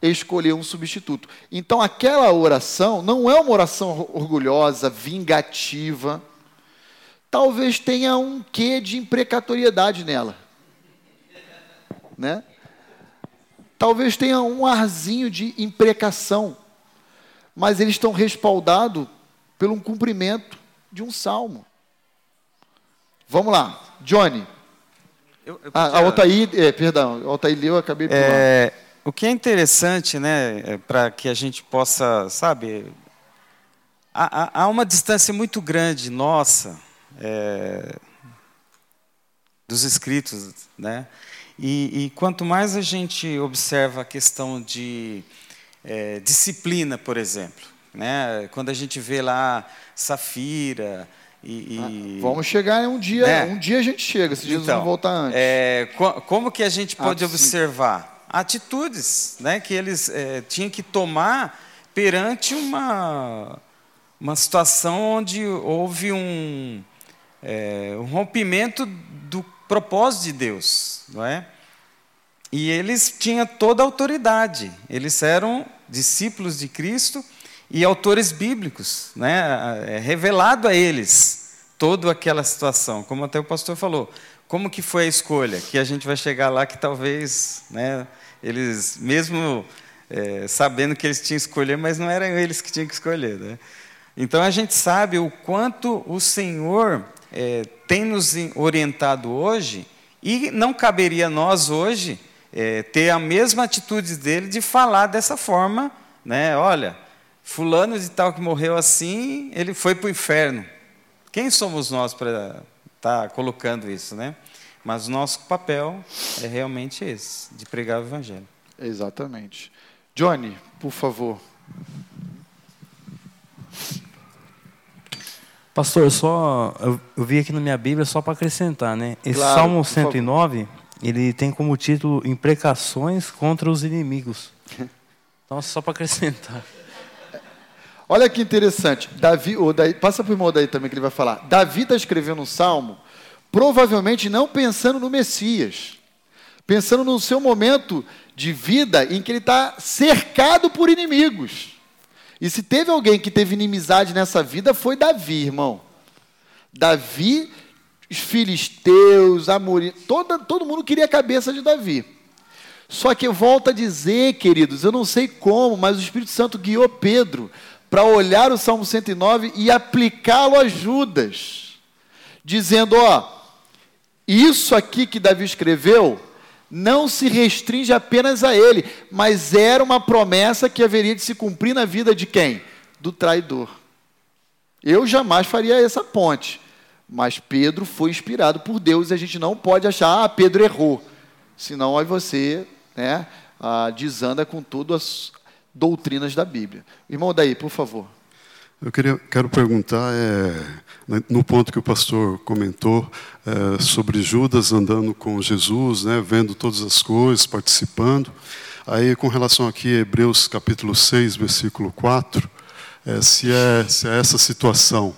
A: escolher um substituto. Então aquela oração não é uma oração orgulhosa, vingativa talvez tenha um quê de imprecatoriedade nela. Né? Talvez tenha um arzinho de imprecação, mas eles estão respaldados pelo um cumprimento de um salmo. Vamos lá, Johnny. Eu, eu ah, podia... Ah, Altair, é, perdão, Altair leu, eu acabei de
G: é, O que é interessante, né, é para que a gente possa, sabe, há, há uma distância muito grande nossa é, dos escritos, né? E, e, quanto mais a gente observa a questão de é, disciplina, por exemplo, né? Quando a gente vê lá Safira e, e...
A: Ah, vamos chegar em um dia, né? um dia a gente chega, se Jesus então, não voltar antes.
G: É, como que a gente pode observar atitudes, né? Que eles é, tinham que tomar perante uma uma situação onde houve um é, um rompimento propósito de Deus, não é? E eles tinham toda a autoridade, eles eram discípulos de Cristo e autores bíblicos, né? É revelado a eles toda aquela situação, como até o pastor falou. Como que foi a escolha? Que a gente vai chegar lá que talvez, né? Eles mesmo é, sabendo que eles tinham que escolher, mas não eram eles que tinham que escolher, né? Então a gente sabe o quanto o Senhor é, tem nos orientado hoje E não caberia a nós hoje é, ter a mesma atitude dele de falar dessa forma, né? Olha, fulano de tal que morreu assim, ele foi para o inferno. Quem somos nós para estar tá colocando isso, né? Mas nosso papel é realmente esse, de pregar o evangelho.
A: Exatamente. Johnny, por favor.
H: Pastor, só eu, eu vi aqui na minha Bíblia só para acrescentar, né? Esse
A: Claro,
H: Salmo
A: por favor.
H: 109, ele tem como título Imprecações contra os inimigos. Então, só para acrescentar.
A: Olha que interessante. Davi, o Daí, passa para o irmão daí também que ele vai falar. Davi está escrevendo um salmo, provavelmente não pensando no Messias, pensando no seu momento de vida em que ele está cercado por inimigos. E se teve alguém que teve inimizade nessa vida, foi Davi, irmão. Davi, os filisteus, Amorim, toda, todo mundo queria a cabeça de Davi. Só que eu volto a dizer, queridos, eu não sei como, mas o Espírito Santo guiou Pedro para olhar o Salmo 109 e aplicá-lo a Judas, dizendo: ó, isso aqui que Davi escreveu não se restringe apenas a ele, mas era uma promessa que haveria de se cumprir na vida de quem? Do traidor. Eu jamais faria essa ponte, mas Pedro foi inspirado por Deus e a gente não pode achar, ah, Pedro errou, senão aí você né, ah, desanda com todas as doutrinas da Bíblia. Irmão, daí, por favor.
I: Eu queria, quero perguntar, é, no ponto que o pastor comentou, é, sobre Judas andando com Jesus, né, vendo todas as coisas, participando. Aí, com relação aqui a Hebreus capítulo 6, versículo 4, é, se, é, se é essa situação.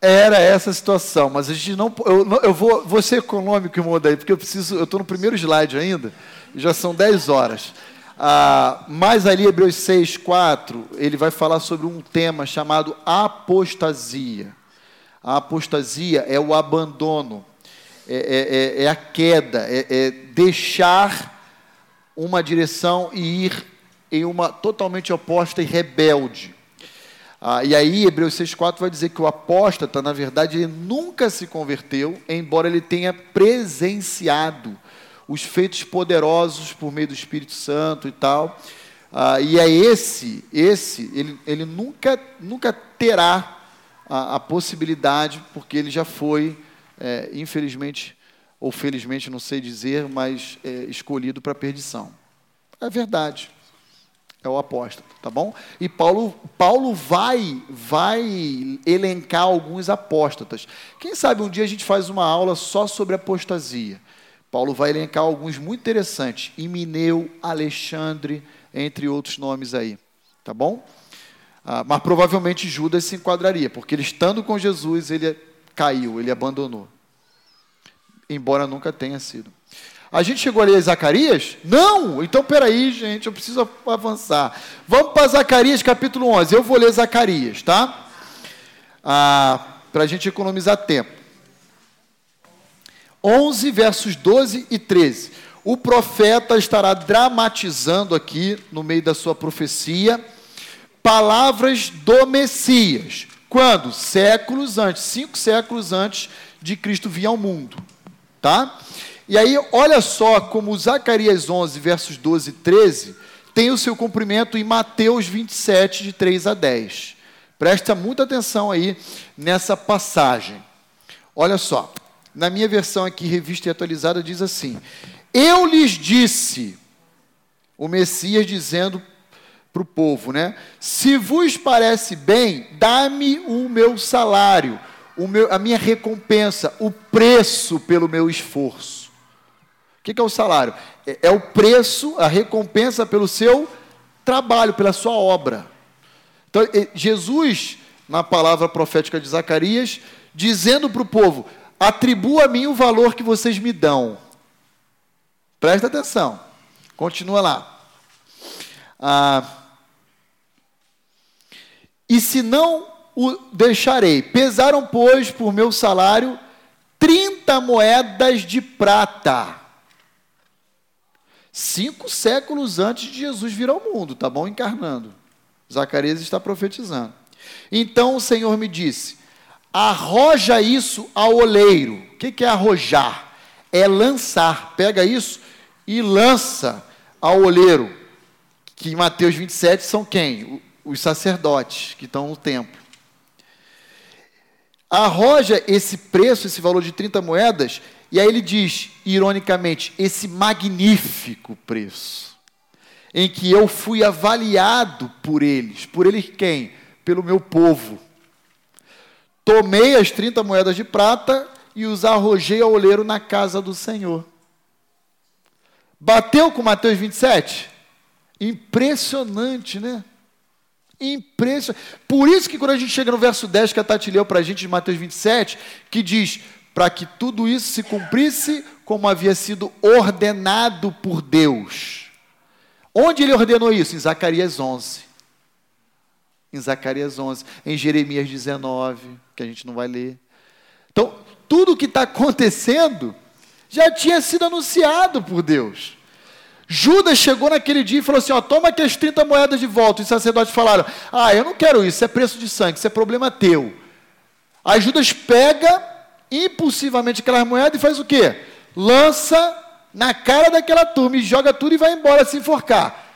A: Era essa situação, mas a gente não. Eu, eu vou, vou ser econômico, irmão, daí, porque eu preciso. Eu estou no primeiro slide ainda, já são 10 horas. Ah, mas ali, Hebreus 6, 4, ele vai falar sobre um tema chamado apostasia. A apostasia é o abandono, é, é- é- é a queda, é, é deixar uma direção e ir em uma totalmente oposta e rebelde. Ah, e aí, Hebreus 6,4 vai dizer que o apóstata, na verdade, ele nunca se converteu, embora ele tenha presenciado os feitos poderosos por meio do Espírito Santo e tal. Ah, e é esse, esse, ele, ele nunca, nunca terá a, a possibilidade, porque ele já foi, é, infelizmente, ou felizmente, não sei dizer, mas é, escolhido para perdição. É verdade é o apóstolo, tá bom? E Paulo, Paulo vai, vai elencar alguns apóstatas. Quem sabe um dia a gente faz uma aula só sobre apostasia. Paulo vai elencar alguns muito interessantes. Imineu, Alexandre, entre outros nomes aí, tá bom? Ah, mas provavelmente Judas se enquadraria, porque ele estando com Jesus, ele caiu, ele abandonou. Embora nunca tenha sido. A gente chegou ali a Zacarias? Não! Então, peraí, gente, eu preciso avançar. Vamos para Zacarias capítulo 11. Eu vou ler Zacarias, tá? Ah, para a gente economizar tempo. 11, versos 12 e 13. O profeta estará dramatizando aqui, no meio da sua profecia, palavras do Messias. Quando? Séculos antes, cinco séculos antes de Cristo vir ao mundo. Tá? E aí, olha só como Zacarias 11, versos 12 e 13, tem o seu cumprimento em Mateus 27, de 3 a 10. Presta muita atenção aí nessa passagem. Olha só, na minha versão aqui, revista e atualizada, diz assim: Eu lhes disse, o Messias dizendo para o povo, né? Se vos parece bem, dá-me o meu salário, o meu, a minha recompensa, o preço pelo meu esforço. O que, é o salário? É, é o preço, a recompensa pelo seu trabalho, pela sua obra. Então, Jesus, na palavra profética de Zacarias, dizendo para o povo: atribua a mim o valor que vocês me dão. Presta atenção. Continua lá. Ah, e se não o deixarei, pesaram, pois, por meu salário 30 moedas de prata. Cinco séculos antes de Jesus vir ao mundo, tá bom? Encarnando. Zacarias está profetizando. Então o Senhor me disse: arroja isso ao oleiro. O que é arrojar? É lançar. Pega isso e lança ao oleiro. Que em Mateus 27 são quem? Os sacerdotes que estão no templo. Arroja esse preço, esse valor de 30 moedas, e aí ele diz, ironicamente, esse magnífico preço, em que eu fui avaliado por eles. Por eles quem? Pelo meu povo. Tomei as 30 moedas de prata e os arrojei ao oleiro na casa do Senhor. Bateu com Mateus 27? Impressionante, né? Impressionante. Por isso que quando a gente chega no verso 10 que a Tati leu para a gente de Mateus 27, que diz, para que tudo isso se cumprisse como havia sido ordenado por Deus. Onde ele ordenou isso? Em Zacarias 11. Em Zacarias 11. Em Jeremias 19 que a gente não vai ler. Então, tudo o que está acontecendo já tinha sido anunciado por Deus. Judas chegou naquele dia e falou assim: ó, toma aqui as 30 moedas de volta. Os sacerdotes falaram: ah, eu não quero isso, isso é preço de sangue, isso é problema teu. Aí Judas pega impulsivamente aquelas moedas e faz o quê? Lança na cara daquela turma e joga tudo e vai embora se enforcar.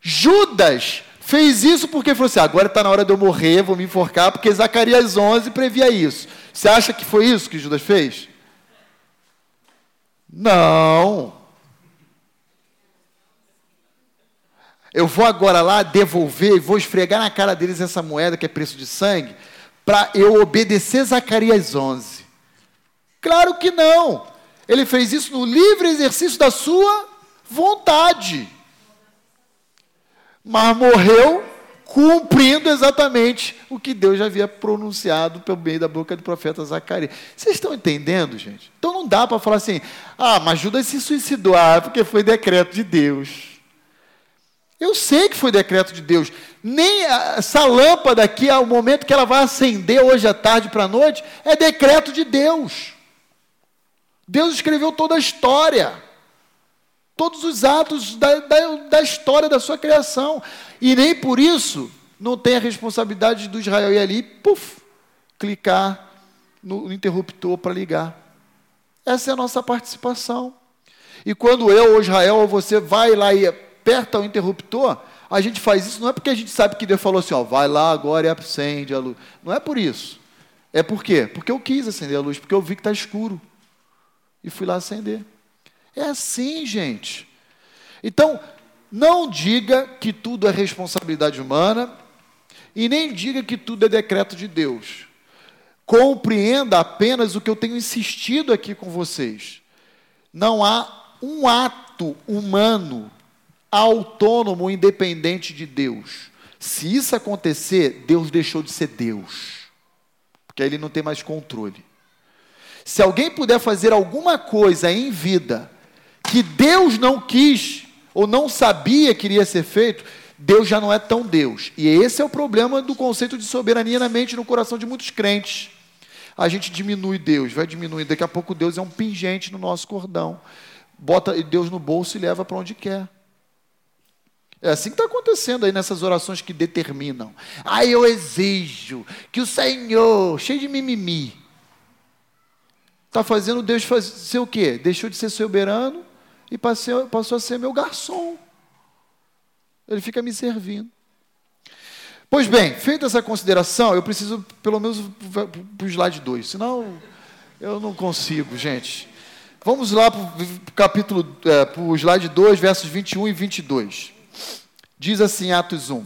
A: Judas Fez isso porque falou assim: agora está na hora de eu morrer, vou me enforcar, porque Zacarias 11 previa isso. Você acha que foi isso que Judas fez? Não. Eu vou agora lá devolver e vou esfregar na cara deles essa moeda que é preço de sangue, para eu obedecer Zacarias 11. Claro que não. Ele fez isso no livre exercício da sua vontade mas morreu cumprindo exatamente o que Deus já havia pronunciado pelo meio da boca do profeta Zacarias. Vocês estão entendendo, gente? Então não dá para falar assim, ah, mas Judas se suicidou, ah, porque foi decreto de Deus. Eu sei que foi decreto de Deus. Nem essa lâmpada aqui, ao momento que ela vai acender hoje à tarde para a noite, é decreto de Deus. Deus escreveu toda a história todos os atos da, da, da, história da sua criação. E nem por isso não tem a responsabilidade do Israel ir ali, puf, clicar no interruptor para ligar. Essa é a nossa participação. E quando eu, ou Israel, ou você vai lá e aperta o interruptor, a gente faz isso não é porque a gente sabe que Deus falou assim, ó, vai lá agora e acende a luz. Não é por isso. É por quê? Porque eu quis acender a luz, porque eu vi que está escuro. E fui lá acender. É assim, gente. Então, não diga que tudo é responsabilidade humana e nem diga que tudo é decreto de Deus. Compreenda apenas o que eu tenho insistido aqui com vocês. Não há um ato humano autônomo, independente de Deus. Se isso acontecer, Deus deixou de ser Deus, porque ele não tem mais controle. Se alguém puder fazer alguma coisa em vida que Deus não quis ou não sabia que iria ser feito, Deus já não é tão Deus. E esse é o problema do conceito de soberania na mente e no coração de muitos crentes. A gente diminui Deus, vai diminuindo. Daqui a pouco Deus é um pingente no nosso cordão. Bota Deus no bolso e leva para onde quer. É assim que está acontecendo aí nessas orações que determinam. Ah, eu exijo que o Senhor, cheio de mimimi, está fazendo Deus fazer o quê? Deixou de ser soberano e passou, a ser meu garçom. Ele fica me servindo. Pois bem, feita essa consideração, eu preciso pelo menos para o slide 2, senão eu não consigo, gente. Vamos lá para o capítulo, é, para o slide 2, versos 21 e 22. Diz assim, Atos 1.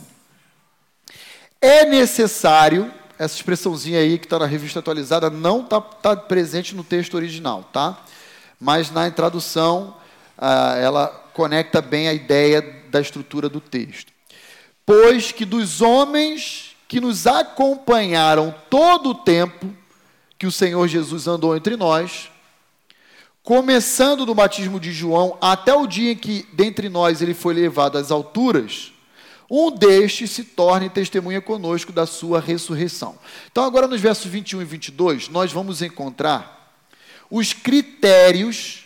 A: É necessário, essa expressãozinha aí que está na revista atualizada não está tá presente no texto original, tá? Mas na tradução ela conecta bem a ideia da estrutura do texto. Pois que dos homens que nos acompanharam todo o tempo que o Senhor Jesus andou entre nós, começando do batismo de João até o dia em que dentre nós ele foi levado às alturas, um destes se torne testemunha conosco da sua ressurreição. Então, agora nos versos 21 e 22, nós vamos encontrar os critérios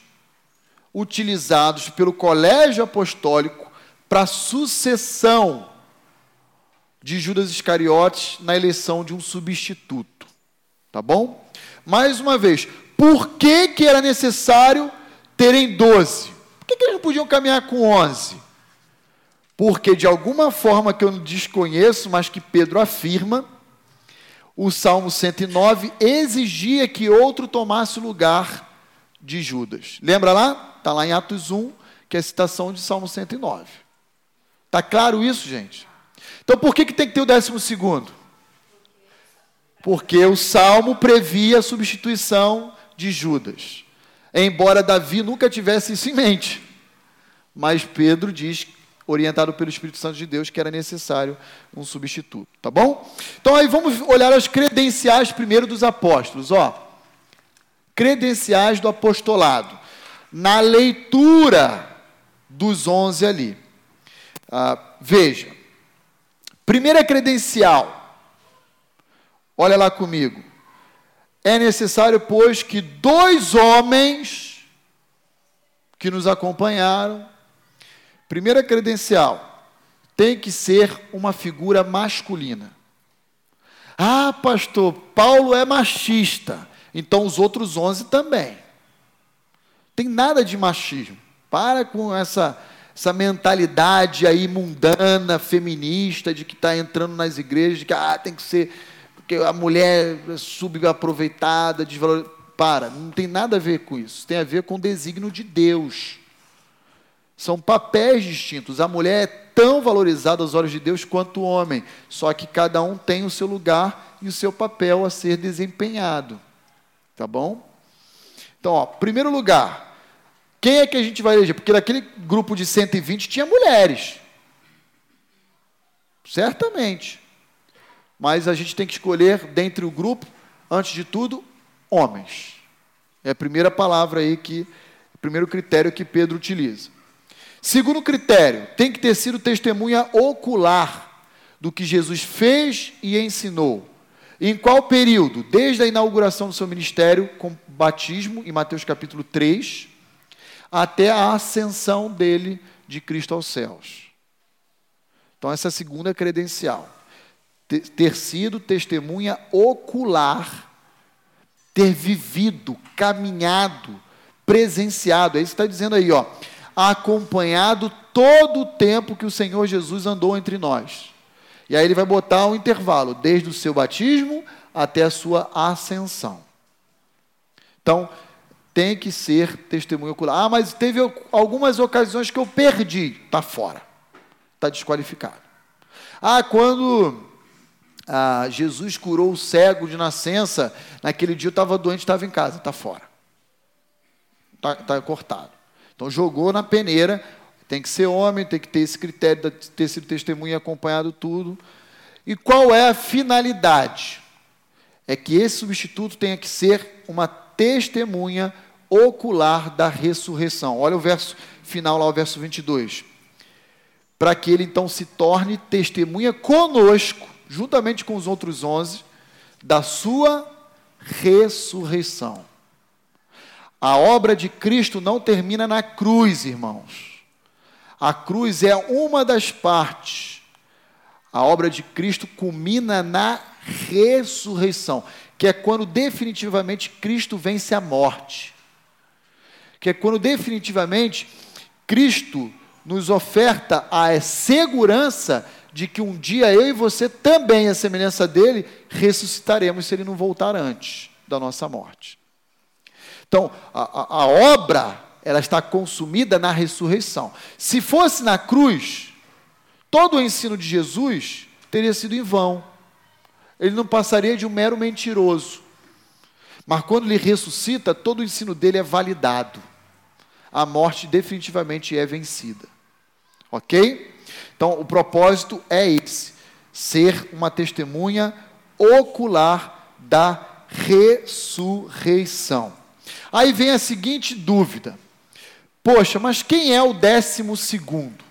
A: utilizados pelo colégio apostólico para sucessão de Judas Iscariotes na eleição de um substituto. Tá bom? Mais uma vez, por que, que era necessário terem 12? Por que, que eles não podiam caminhar com 11? Porque, de alguma forma que eu não desconheço, mas que Pedro afirma, o Salmo 109 exigia que outro tomasse o lugar de Judas. Lembra lá? Está lá em Atos 1, que é a citação de Salmo 109. Está claro isso, gente? Então, por que, que tem que ter o décimo segundo? Porque o Salmo previa a substituição de Judas. Embora Davi nunca tivesse isso em mente. Mas Pedro diz orientado pelo Espírito Santo de Deus, que era necessário um substituto, tá bom? Então aí vamos olhar as credenciais primeiro dos apóstolos, ó. Credenciais do apostolado. Na leitura dos onze ali. Ah, veja. Primeira credencial. Olha lá comigo. É necessário, pois, que dois homens que nos acompanharam Primeira credencial, tem que ser uma figura masculina. Ah, pastor, Paulo é machista, então os outros onze também. Tem nada de machismo. Para com essa, essa mentalidade aí mundana, feminista, de que está entrando nas igrejas, de que ah, tem que ser, porque a mulher é subaproveitada, desvalorizada. Para, não tem nada a ver com isso. Tem a ver com o desígnio de Deus. São papéis distintos. A mulher é tão valorizada aos olhos de Deus quanto o homem, só que cada um tem o seu lugar e o seu papel a ser desempenhado. Tá bom? Então, ó, primeiro lugar, quem é que a gente vai eleger? Porque naquele grupo de 120 tinha mulheres. Certamente. Mas a gente tem que escolher dentre o grupo, antes de tudo, homens. É a primeira palavra aí que, o primeiro critério que Pedro utiliza. Segundo critério, tem que ter sido testemunha ocular do que Jesus fez e ensinou. Em qual período? Desde a inauguração do seu ministério com batismo, em Mateus capítulo 3, até a ascensão dele de Cristo aos céus. Então, essa é a segunda credencial. Ter sido testemunha ocular, ter vivido, caminhado, presenciado. É isso que está dizendo aí, ó acompanhado todo o tempo que o Senhor Jesus andou entre nós. E aí ele vai botar um intervalo, desde o seu batismo até a sua ascensão. Então, tem que ser testemunho ocular. Ah, mas teve algumas ocasiões que eu perdi. Está fora. Está desqualificado. Ah, quando ah, Jesus curou o cego de nascença, naquele dia eu estava doente, estava em casa. Está fora. Está tá cortado. Então jogou na peneira, tem que ser homem, tem que ter esse critério de ter sido testemunha acompanhado tudo. E qual é a finalidade? É que esse substituto tenha que ser uma testemunha ocular da ressurreição. Olha o verso final lá, o verso 22. Para que ele então se torne testemunha conosco, juntamente com os outros onze, da sua ressurreição. A obra de Cristo não termina na cruz, irmãos. A cruz é uma das partes. A obra de Cristo culmina na ressurreição, que é quando definitivamente Cristo vence a morte. Que é quando definitivamente Cristo nos oferta a segurança de que um dia eu e você também, a semelhança dele, ressuscitaremos se ele não voltar antes da nossa morte. Então, a, a, a obra, ela está consumida na ressurreição. Se fosse na cruz, todo o ensino de Jesus teria sido em vão. Ele não passaria de um mero mentiroso. Mas quando ele ressuscita, todo o ensino dele é validado. A morte definitivamente é vencida. Ok? Então, o propósito é esse: ser uma testemunha ocular da ressurreição. Aí vem a seguinte dúvida: Poxa, mas quem é o décimo segundo?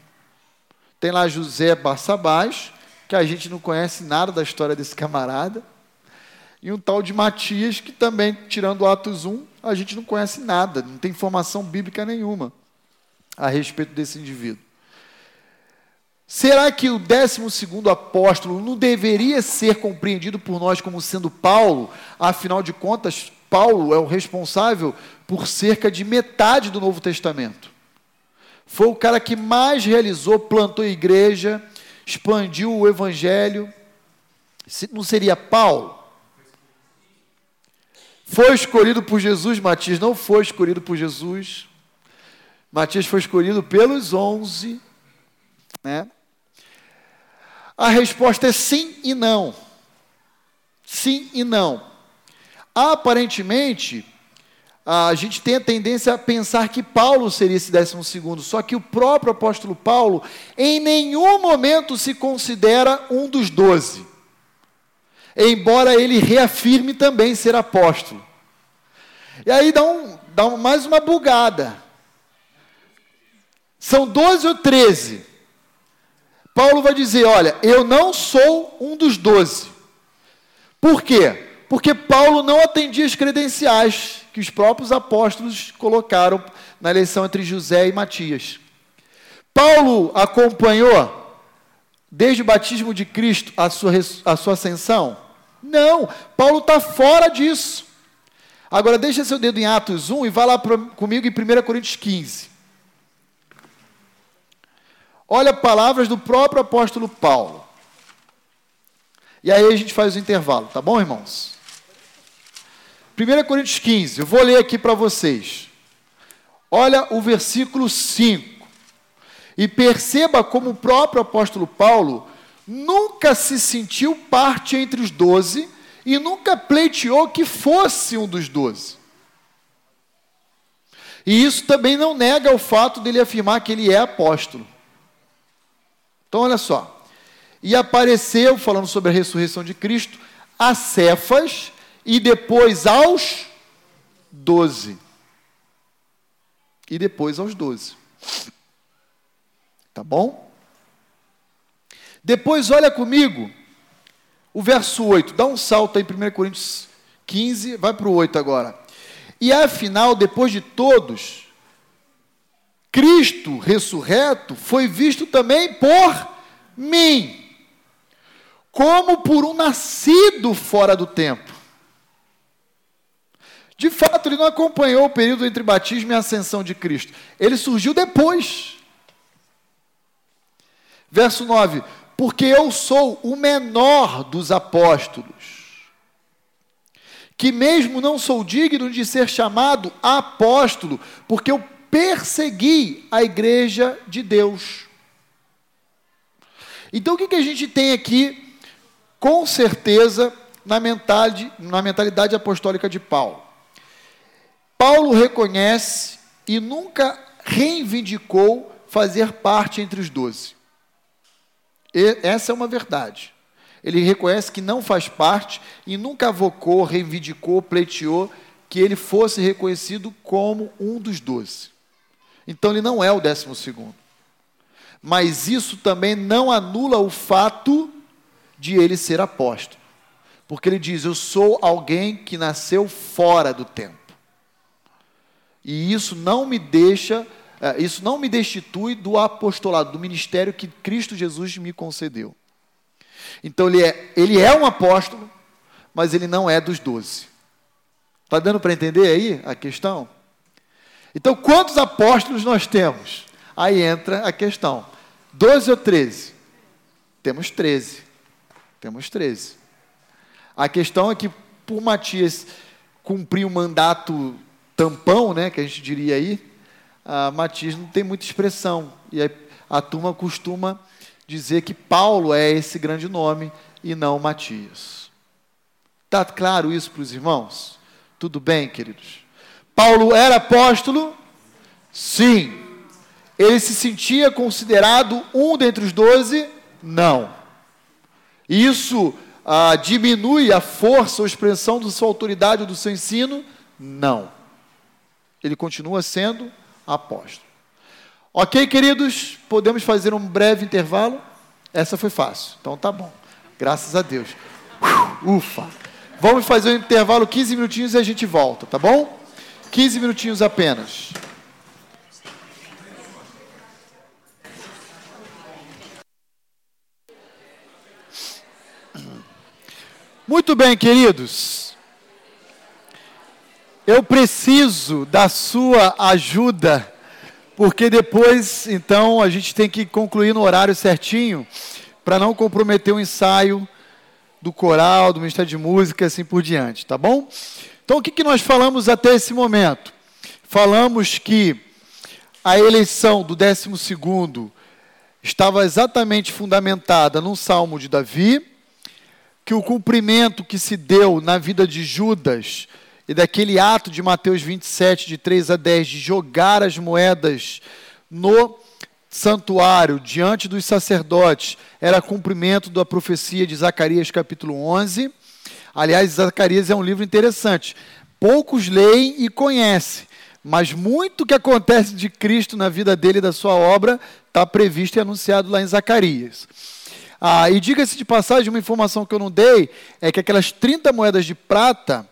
A: Tem lá José Barçabás, que a gente não conhece nada da história desse camarada, e um tal de Matias, que também, tirando Atos 1, a gente não conhece nada, não tem informação bíblica nenhuma a respeito desse indivíduo. Será que o décimo segundo apóstolo não deveria ser compreendido por nós como sendo Paulo? Afinal de contas, Paulo é o responsável por cerca de metade do Novo Testamento. Foi o cara que mais realizou, plantou igreja, expandiu o evangelho. Não seria Paulo? Foi escolhido por Jesus, Matias não foi escolhido por Jesus. Matias foi escolhido pelos onze, né? A resposta é sim e não. Sim e não. Aparentemente, a gente tem a tendência a pensar que Paulo seria esse décimo segundo, só que o próprio apóstolo Paulo em nenhum momento se considera um dos doze, embora ele reafirme também ser apóstolo. E aí dá, um, dá mais uma bugada. São doze ou treze. Paulo vai dizer: Olha, eu não sou um dos doze. Por quê? Porque Paulo não atendia as credenciais que os próprios apóstolos colocaram na eleição entre José e Matias. Paulo acompanhou, desde o batismo de Cristo, a sua, a sua ascensão? Não, Paulo está fora disso. Agora, deixa seu dedo em Atos 1 e vá lá pra, comigo em 1 Coríntios 15. Olha palavras do próprio apóstolo Paulo. E aí a gente faz o intervalo, tá bom, irmãos? 1 Coríntios 15, eu vou ler aqui para vocês. Olha o versículo 5. E perceba como o próprio apóstolo Paulo nunca se sentiu parte entre os doze e nunca pleiteou que fosse um dos doze. E isso também não nega o fato dele afirmar que ele é apóstolo. Então, olha só. E apareceu, falando sobre a ressurreição de Cristo, a Cefas e depois aos doze. E depois aos doze. Tá bom? Depois, olha comigo, o verso 8. Dá um salto aí, 1 Coríntios 15, vai para o 8 agora. E afinal, depois de todos, Cristo ressurreto foi visto também por mim, como por um nascido fora do tempo. De fato, ele não acompanhou o período entre batismo e ascensão de Cristo. Ele surgiu depois. Verso 9: Porque eu sou o menor dos apóstolos, que mesmo não sou digno de ser chamado apóstolo, porque eu persegui a igreja de Deus. Então o que, que a gente tem aqui, com certeza, na mentalidade, na mentalidade apostólica de Paulo? Paulo reconhece e nunca reivindicou fazer parte entre os doze. Essa é uma verdade. Ele reconhece que não faz parte e nunca avocou, reivindicou, pleiteou que ele fosse reconhecido como um dos doze. Então ele não é o décimo segundo. Mas isso também não anula o fato de ele ser apóstolo. Porque ele diz: Eu sou alguém que nasceu fora do tempo. E isso não me deixa, é, isso não me destitui do apostolado, do ministério que Cristo Jesus me concedeu. Então ele é, ele é um apóstolo, mas ele não é dos doze. Está dando para entender aí a questão? Então, quantos apóstolos nós temos? Aí entra a questão: 12 ou 13? Temos 13. Temos 13. A questão é que, por Matias cumprir o mandato tampão, né, que a gente diria aí, a Matias não tem muita expressão. E a, a turma costuma dizer que Paulo é esse grande nome e não Matias. Está claro isso para os irmãos? Tudo bem, queridos? Paulo era apóstolo? Sim. Ele se sentia considerado um dentre os doze? Não. Isso ah, diminui a força ou expressão da sua autoridade ou do seu ensino? Não. Ele continua sendo apóstolo. Ok, queridos? Podemos fazer um breve intervalo? Essa foi fácil. Então tá bom. Graças a Deus. Ufa! Vamos fazer um intervalo 15 minutinhos e a gente volta, tá bom? 15 minutinhos apenas. Muito bem, queridos. Eu preciso da sua ajuda, porque depois, então, a gente tem que concluir no horário certinho, para não comprometer o ensaio do coral, do Ministério de Música, assim por diante, tá bom? Então, o que, que nós falamos até esse momento? Falamos que a eleição do 12 estava exatamente fundamentada num salmo de Davi, que o cumprimento que se deu na vida de Judas e daquele ato de Mateus 27, de 3 a 10, de jogar as moedas no santuário diante dos sacerdotes, era cumprimento da profecia de Zacarias capítulo 11. Aliás, Zacarias é um livro interessante. Poucos leem e conhecem, mas muito que acontece de Cristo na vida dele e da sua obra está previsto e anunciado lá em Zacarias. Ah, e diga-se de passagem, uma informação que eu não dei é que aquelas 30 moedas de prata,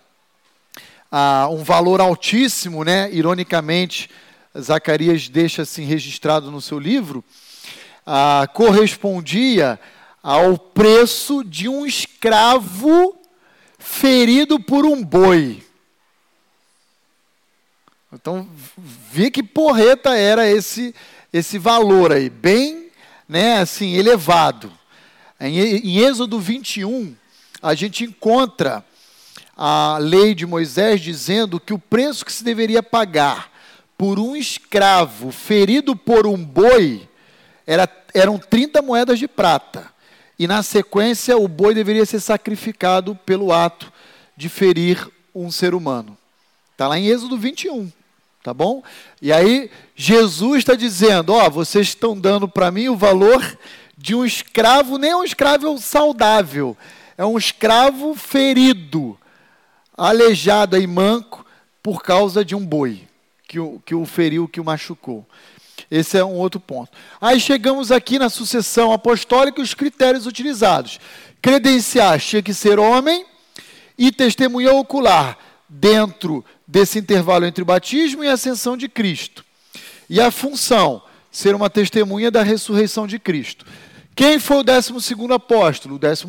A: um valor altíssimo, né? ironicamente, Zacarias deixa assim registrado no seu livro, ah, correspondia ao preço de um escravo ferido por um boi. Então, vê que porreta era esse esse valor aí, bem, né, assim, elevado. Em, em Êxodo 21, a gente encontra a lei de Moisés dizendo que o preço que se deveria pagar por um escravo ferido por um boi era, eram 30 moedas de prata. E na sequência, o boi deveria ser sacrificado pelo ato de ferir um ser humano. Está lá em Êxodo 21. Tá bom? E aí, Jesus está dizendo: Ó, vocês estão dando para mim o valor de um escravo, nem um escravo saudável, é um escravo ferido, aleijado e manco por causa de um boi que o, que o feriu, que o machucou. Esse é um outro ponto. Aí chegamos aqui na sucessão apostólica e os critérios utilizados. Credenciar tinha que ser homem e testemunha ocular dentro desse intervalo entre o batismo e a ascensão de Cristo. E a função, ser uma testemunha da ressurreição de Cristo. Quem foi o 12 apóstolo? O 12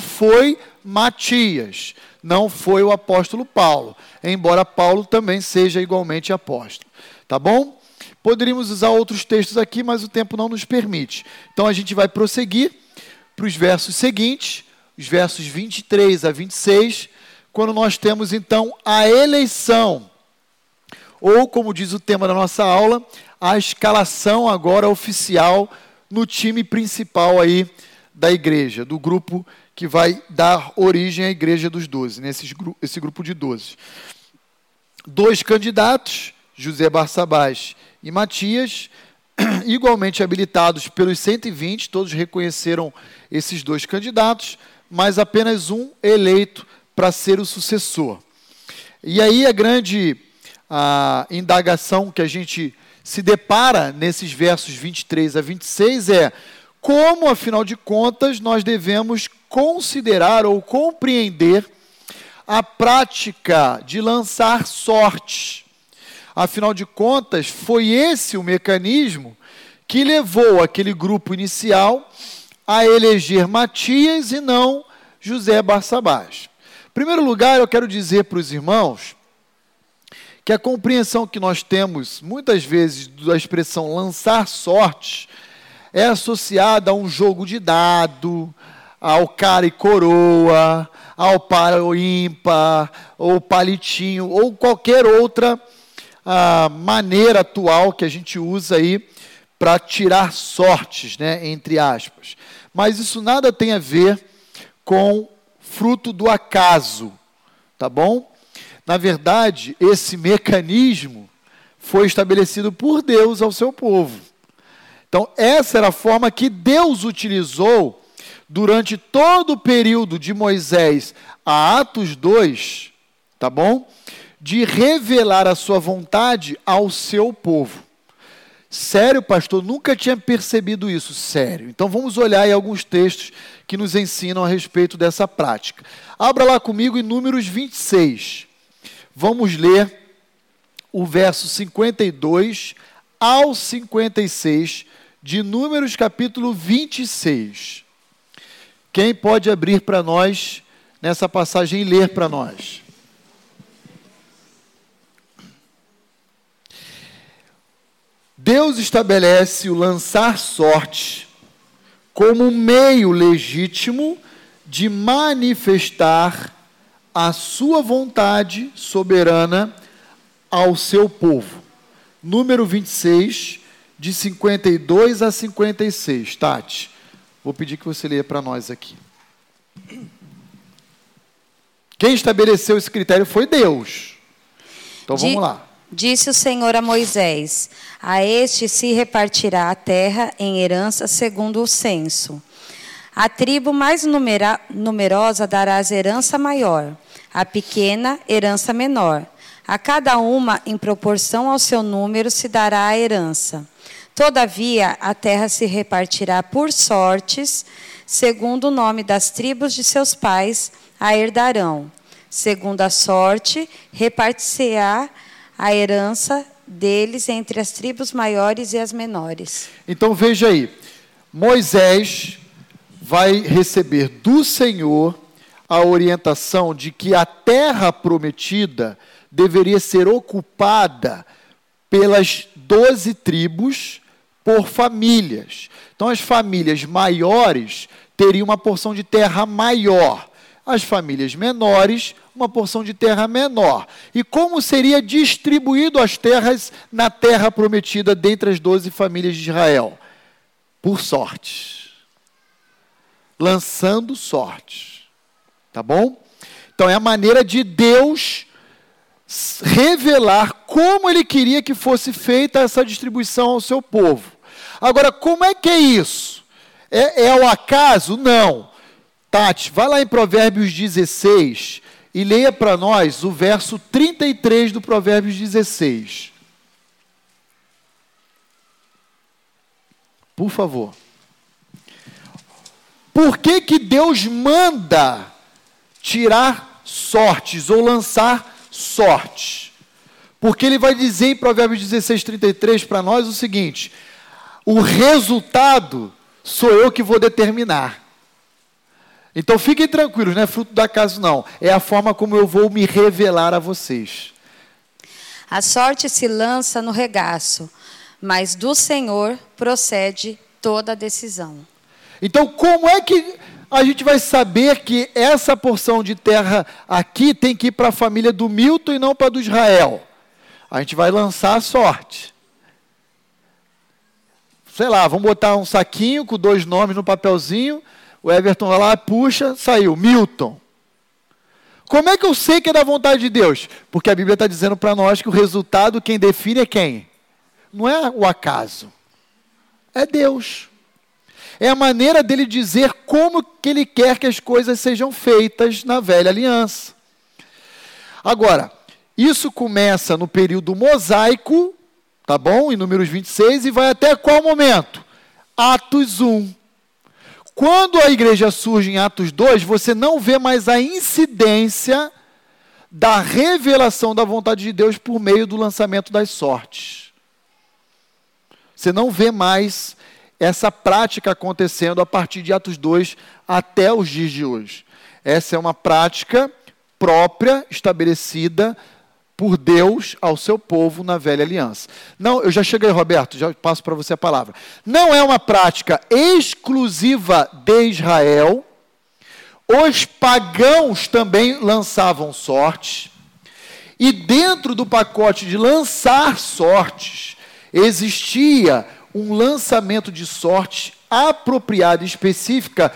A: foi Matias, não foi o apóstolo Paulo, embora Paulo também seja igualmente apóstolo. Tá bom? Poderíamos usar outros textos aqui, mas o tempo não nos permite. Então a gente vai prosseguir para os versos seguintes, os versos 23 a 26, quando nós temos então a eleição, ou como diz o tema da nossa aula, a escalação agora oficial no time principal aí da igreja, do grupo que vai dar origem à igreja dos doze, nesse esse grupo de doze. Dois candidatos, José Barçabás e Matias, igualmente habilitados pelos 120, todos reconheceram esses dois candidatos, mas apenas um eleito para ser o sucessor. E aí a grande a indagação que a gente se depara nesses versos 23 a 26 é como, afinal de contas, nós devemos considerar ou compreender a prática de lançar sortes. Afinal de contas, foi esse o mecanismo que levou aquele grupo inicial a eleger Matias e não José Barçabás. Em primeiro lugar, eu quero dizer para os irmãos que a compreensão que nós temos, muitas vezes, da expressão lançar sorte, é associada a um jogo de dado, ao cara e coroa, ao par ou ímpar, ou palitinho, ou qualquer outra ah, maneira atual que a gente usa aí para tirar sortes, né, entre aspas. Mas isso nada tem a ver com fruto do acaso, tá bom? Na verdade, esse mecanismo foi estabelecido por Deus ao seu povo. Então, essa era a forma que Deus utilizou durante todo o período de Moisés a Atos 2, tá bom? De revelar a sua vontade ao seu povo. Sério, pastor, nunca tinha percebido isso. Sério. Então vamos olhar aí alguns textos que nos ensinam a respeito dessa prática. Abra lá comigo em Números 26. Vamos ler o verso 52 ao 56 de Números capítulo 26. Quem pode abrir para nós nessa passagem e ler para nós. Deus estabelece o lançar sorte como um meio legítimo de manifestar a sua vontade soberana ao seu povo. Número 26, de 52 a 56. Tati, vou pedir que você leia para nós aqui. Quem estabeleceu esse critério foi Deus. Então vamos lá.
C: Disse o Senhor a Moisés: A este se repartirá a terra em herança segundo o censo. A tribo mais numera numerosa darás herança maior, a pequena, herança menor. A cada uma, em proporção ao seu número, se dará a herança. Todavia, a terra se repartirá por sortes, segundo o nome das tribos de seus pais, a herdarão. Segundo a sorte, repartir-se-á a herança deles entre as tribos maiores e as menores.
A: Então veja aí, Moisés vai receber do Senhor a orientação de que a terra prometida deveria ser ocupada pelas doze tribos por famílias. Então as famílias maiores teriam uma porção de terra maior, as famílias menores uma porção de terra menor. E como seria distribuído as terras na terra prometida dentre as doze famílias de Israel? Por sorte. Lançando sorte. Tá bom? Então é a maneira de Deus revelar como ele queria que fosse feita essa distribuição ao seu povo. Agora, como é que é isso? É, é o acaso? Não. Tati, vai lá em Provérbios 16 e leia para nós o verso 33 do Provérbios 16. Por favor. Por que, que Deus manda tirar sortes ou lançar sorte? Porque ele vai dizer em Provérbios 16, 33 para nós o seguinte: o resultado sou eu que vou determinar. Então fiquem tranquilos, não é fruto do acaso, não. É a forma como eu vou me revelar a vocês.
C: A sorte se lança no regaço, mas do Senhor procede toda a decisão.
A: Então, como é que a gente vai saber que essa porção de terra aqui tem que ir para a família do Milton e não para a do Israel? A gente vai lançar a sorte. Sei lá, vamos botar um saquinho com dois nomes no papelzinho o Everton vai lá, puxa, saiu. Milton. Como é que eu sei que é da vontade de Deus? Porque a Bíblia está dizendo para nós que o resultado, quem define é quem? Não é o acaso. É Deus. É a maneira dele dizer como que ele quer que as coisas sejam feitas na velha aliança. Agora, isso começa no período mosaico, tá bom? Em Números 26, e vai até qual momento? Atos 1. Quando a igreja surge em Atos 2, você não vê mais a incidência da revelação da vontade de Deus por meio do lançamento das sortes. Você não vê mais essa prática acontecendo a partir de Atos 2 até os dias de hoje. Essa é uma prática própria, estabelecida por Deus ao seu povo na velha aliança. Não, eu já cheguei, Roberto, já passo para você a palavra. Não é uma prática exclusiva de Israel. Os pagãos também lançavam sortes. E dentro do pacote de lançar sortes, existia um lançamento de sorte apropriada e específica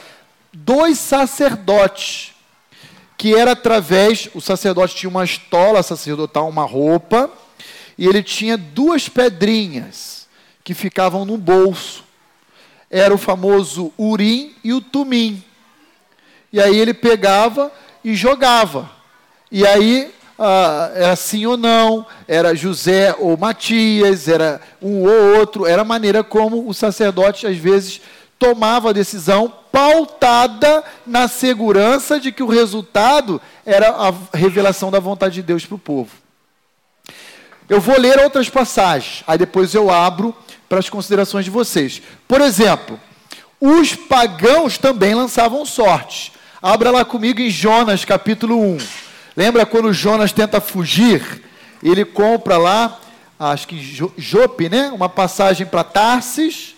A: dos sacerdotes que era através, o sacerdote tinha uma estola sacerdotal, uma roupa, e ele tinha duas pedrinhas que ficavam no bolso. Era o famoso urim e o tumim. E aí ele pegava e jogava. E aí ah, era sim ou não, era José ou Matias, era um ou outro, era a maneira como o sacerdote às vezes tomava a decisão pautada na segurança de que o resultado era a revelação da vontade de Deus para o povo. Eu vou ler outras passagens, aí depois eu abro para as considerações de vocês. Por exemplo, os pagãos também lançavam sorte. Abra lá comigo em Jonas, capítulo 1. Lembra quando Jonas tenta fugir? Ele compra lá, acho que Jope, né? Uma passagem para Tarsis,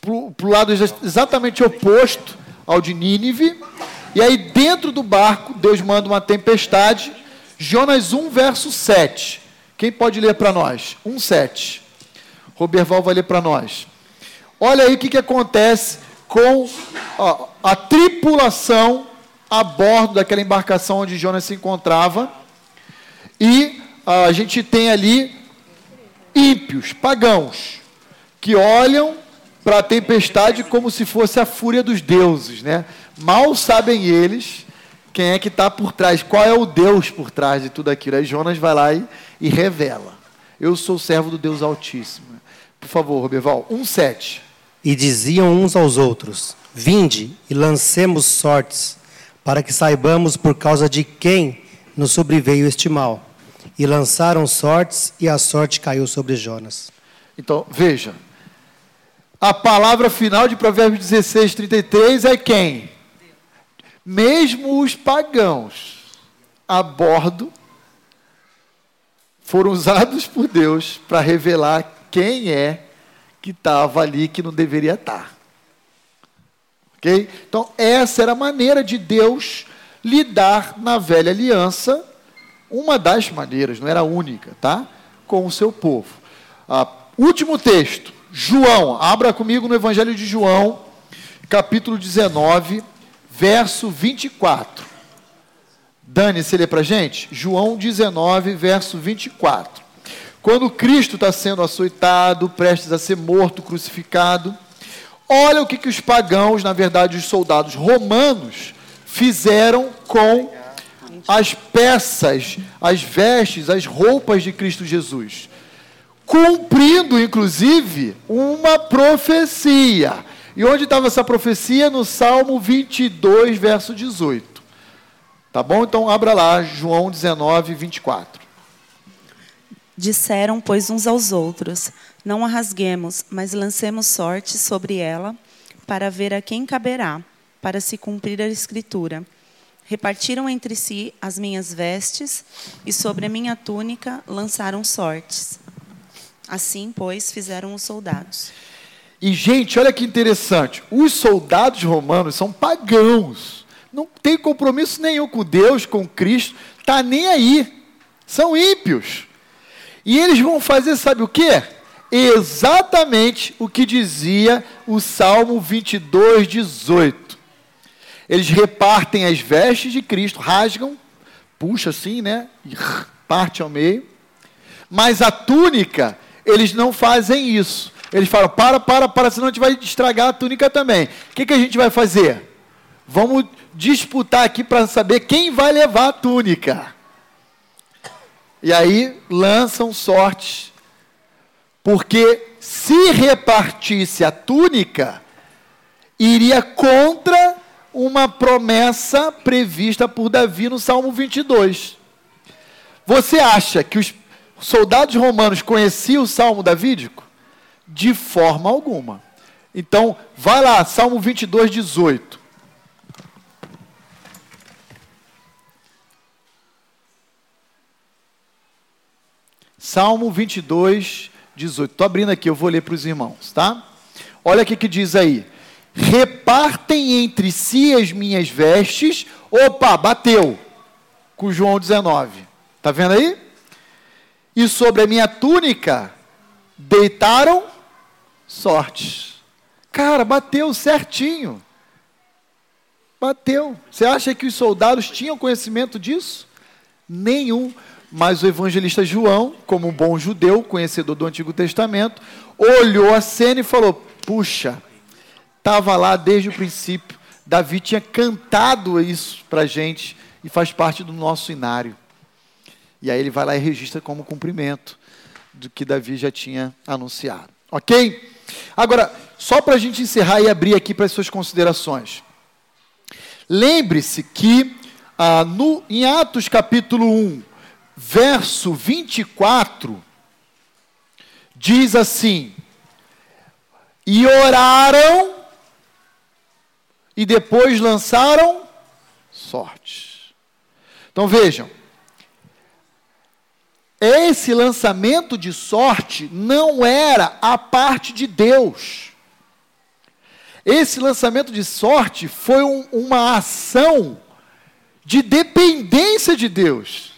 A: para o lado exatamente oposto ao de Nínive. E aí, dentro do barco, Deus manda uma tempestade. Jonas 1, verso 7. Quem pode ler para nós? 1, 7. Roberval vai ler para nós. Olha aí o que, que acontece com ó, a tripulação a bordo daquela embarcação onde Jonas se encontrava. E a gente tem ali ímpios, pagãos, que olham para a tempestade como se fosse a fúria dos deuses, né? Mal sabem eles quem é que está por trás, qual é o Deus por trás de tudo aquilo. Aí Jonas vai lá e, e revela: Eu sou servo do Deus Altíssimo. Por favor, Roberval, 1,7.
J: E diziam uns aos outros: Vinde e lancemos sortes, para que saibamos por causa de quem nos sobreveio este mal. E lançaram sortes, e a sorte caiu sobre Jonas.
A: Então, veja. A palavra final de Provérbios 16, 33 é quem? Mesmo os pagãos a bordo foram usados por Deus para revelar quem é que estava ali que não deveria estar. Ok? Então, essa era a maneira de Deus lidar na velha aliança, uma das maneiras, não era a única, tá? Com o seu povo. Ah, último texto, João, abra comigo no Evangelho de João, capítulo 19, verso 24. Dani, você lê para gente? João 19, verso 24. Quando Cristo está sendo açoitado, prestes a ser morto, crucificado, olha o que, que os pagãos, na verdade os soldados romanos, fizeram com as peças, as vestes, as roupas de Cristo Jesus. Cumprindo, inclusive, uma profecia. E onde estava essa profecia? No Salmo 22, verso 18. Tá bom? Então abra lá, João 19, 24.
K: Disseram, pois, uns aos outros: Não a rasguemos, mas lancemos sorte sobre ela, para ver a quem caberá, para se cumprir a Escritura. Repartiram entre si as minhas vestes, e sobre a minha túnica lançaram sortes. Assim, pois, fizeram os soldados.
A: E, gente, olha que interessante: os soldados romanos são pagãos, não tem compromisso nenhum com Deus, com Cristo, está nem aí, são ímpios. E eles vão fazer, sabe o que? Exatamente o que dizia o Salmo 22, 18. Eles repartem as vestes de Cristo, rasgam, puxa assim, né? E parte ao meio. Mas a túnica, eles não fazem isso. Eles falam: para, para, para, senão a gente vai estragar a túnica também. O que, que a gente vai fazer? Vamos disputar aqui para saber quem vai levar a túnica. E aí lançam sortes, porque se repartisse a túnica, iria contra uma promessa prevista por Davi no Salmo 22. Você acha que os soldados romanos conheciam o Salmo davídico? De forma alguma. Então, vai lá, Salmo 22, 18. Salmo 22, 18. Estou abrindo aqui, eu vou ler para os irmãos, tá? Olha o que, diz aí. Repartem entre si as minhas vestes. Opa, bateu. Com João 19. Está vendo aí? E sobre a minha túnica deitaram sortes. Cara, bateu certinho. Bateu. Você acha que os soldados tinham conhecimento disso? Nenhum. Mas o evangelista João, como um bom judeu, conhecedor do Antigo Testamento, olhou a cena e falou: Puxa, estava lá desde o princípio. Davi tinha cantado isso para gente e faz parte do nosso inário. E aí ele vai lá e registra como cumprimento do que Davi já tinha anunciado. Ok? Agora, só para a gente encerrar e abrir aqui para as suas considerações. Lembre-se que ah, no, em Atos capítulo 1, verso 24, diz assim: E oraram, e depois lançaram sortes. Então vejam, esse lançamento de sorte não era a parte de Deus. Esse lançamento de sorte foi um, uma ação de dependência de Deus.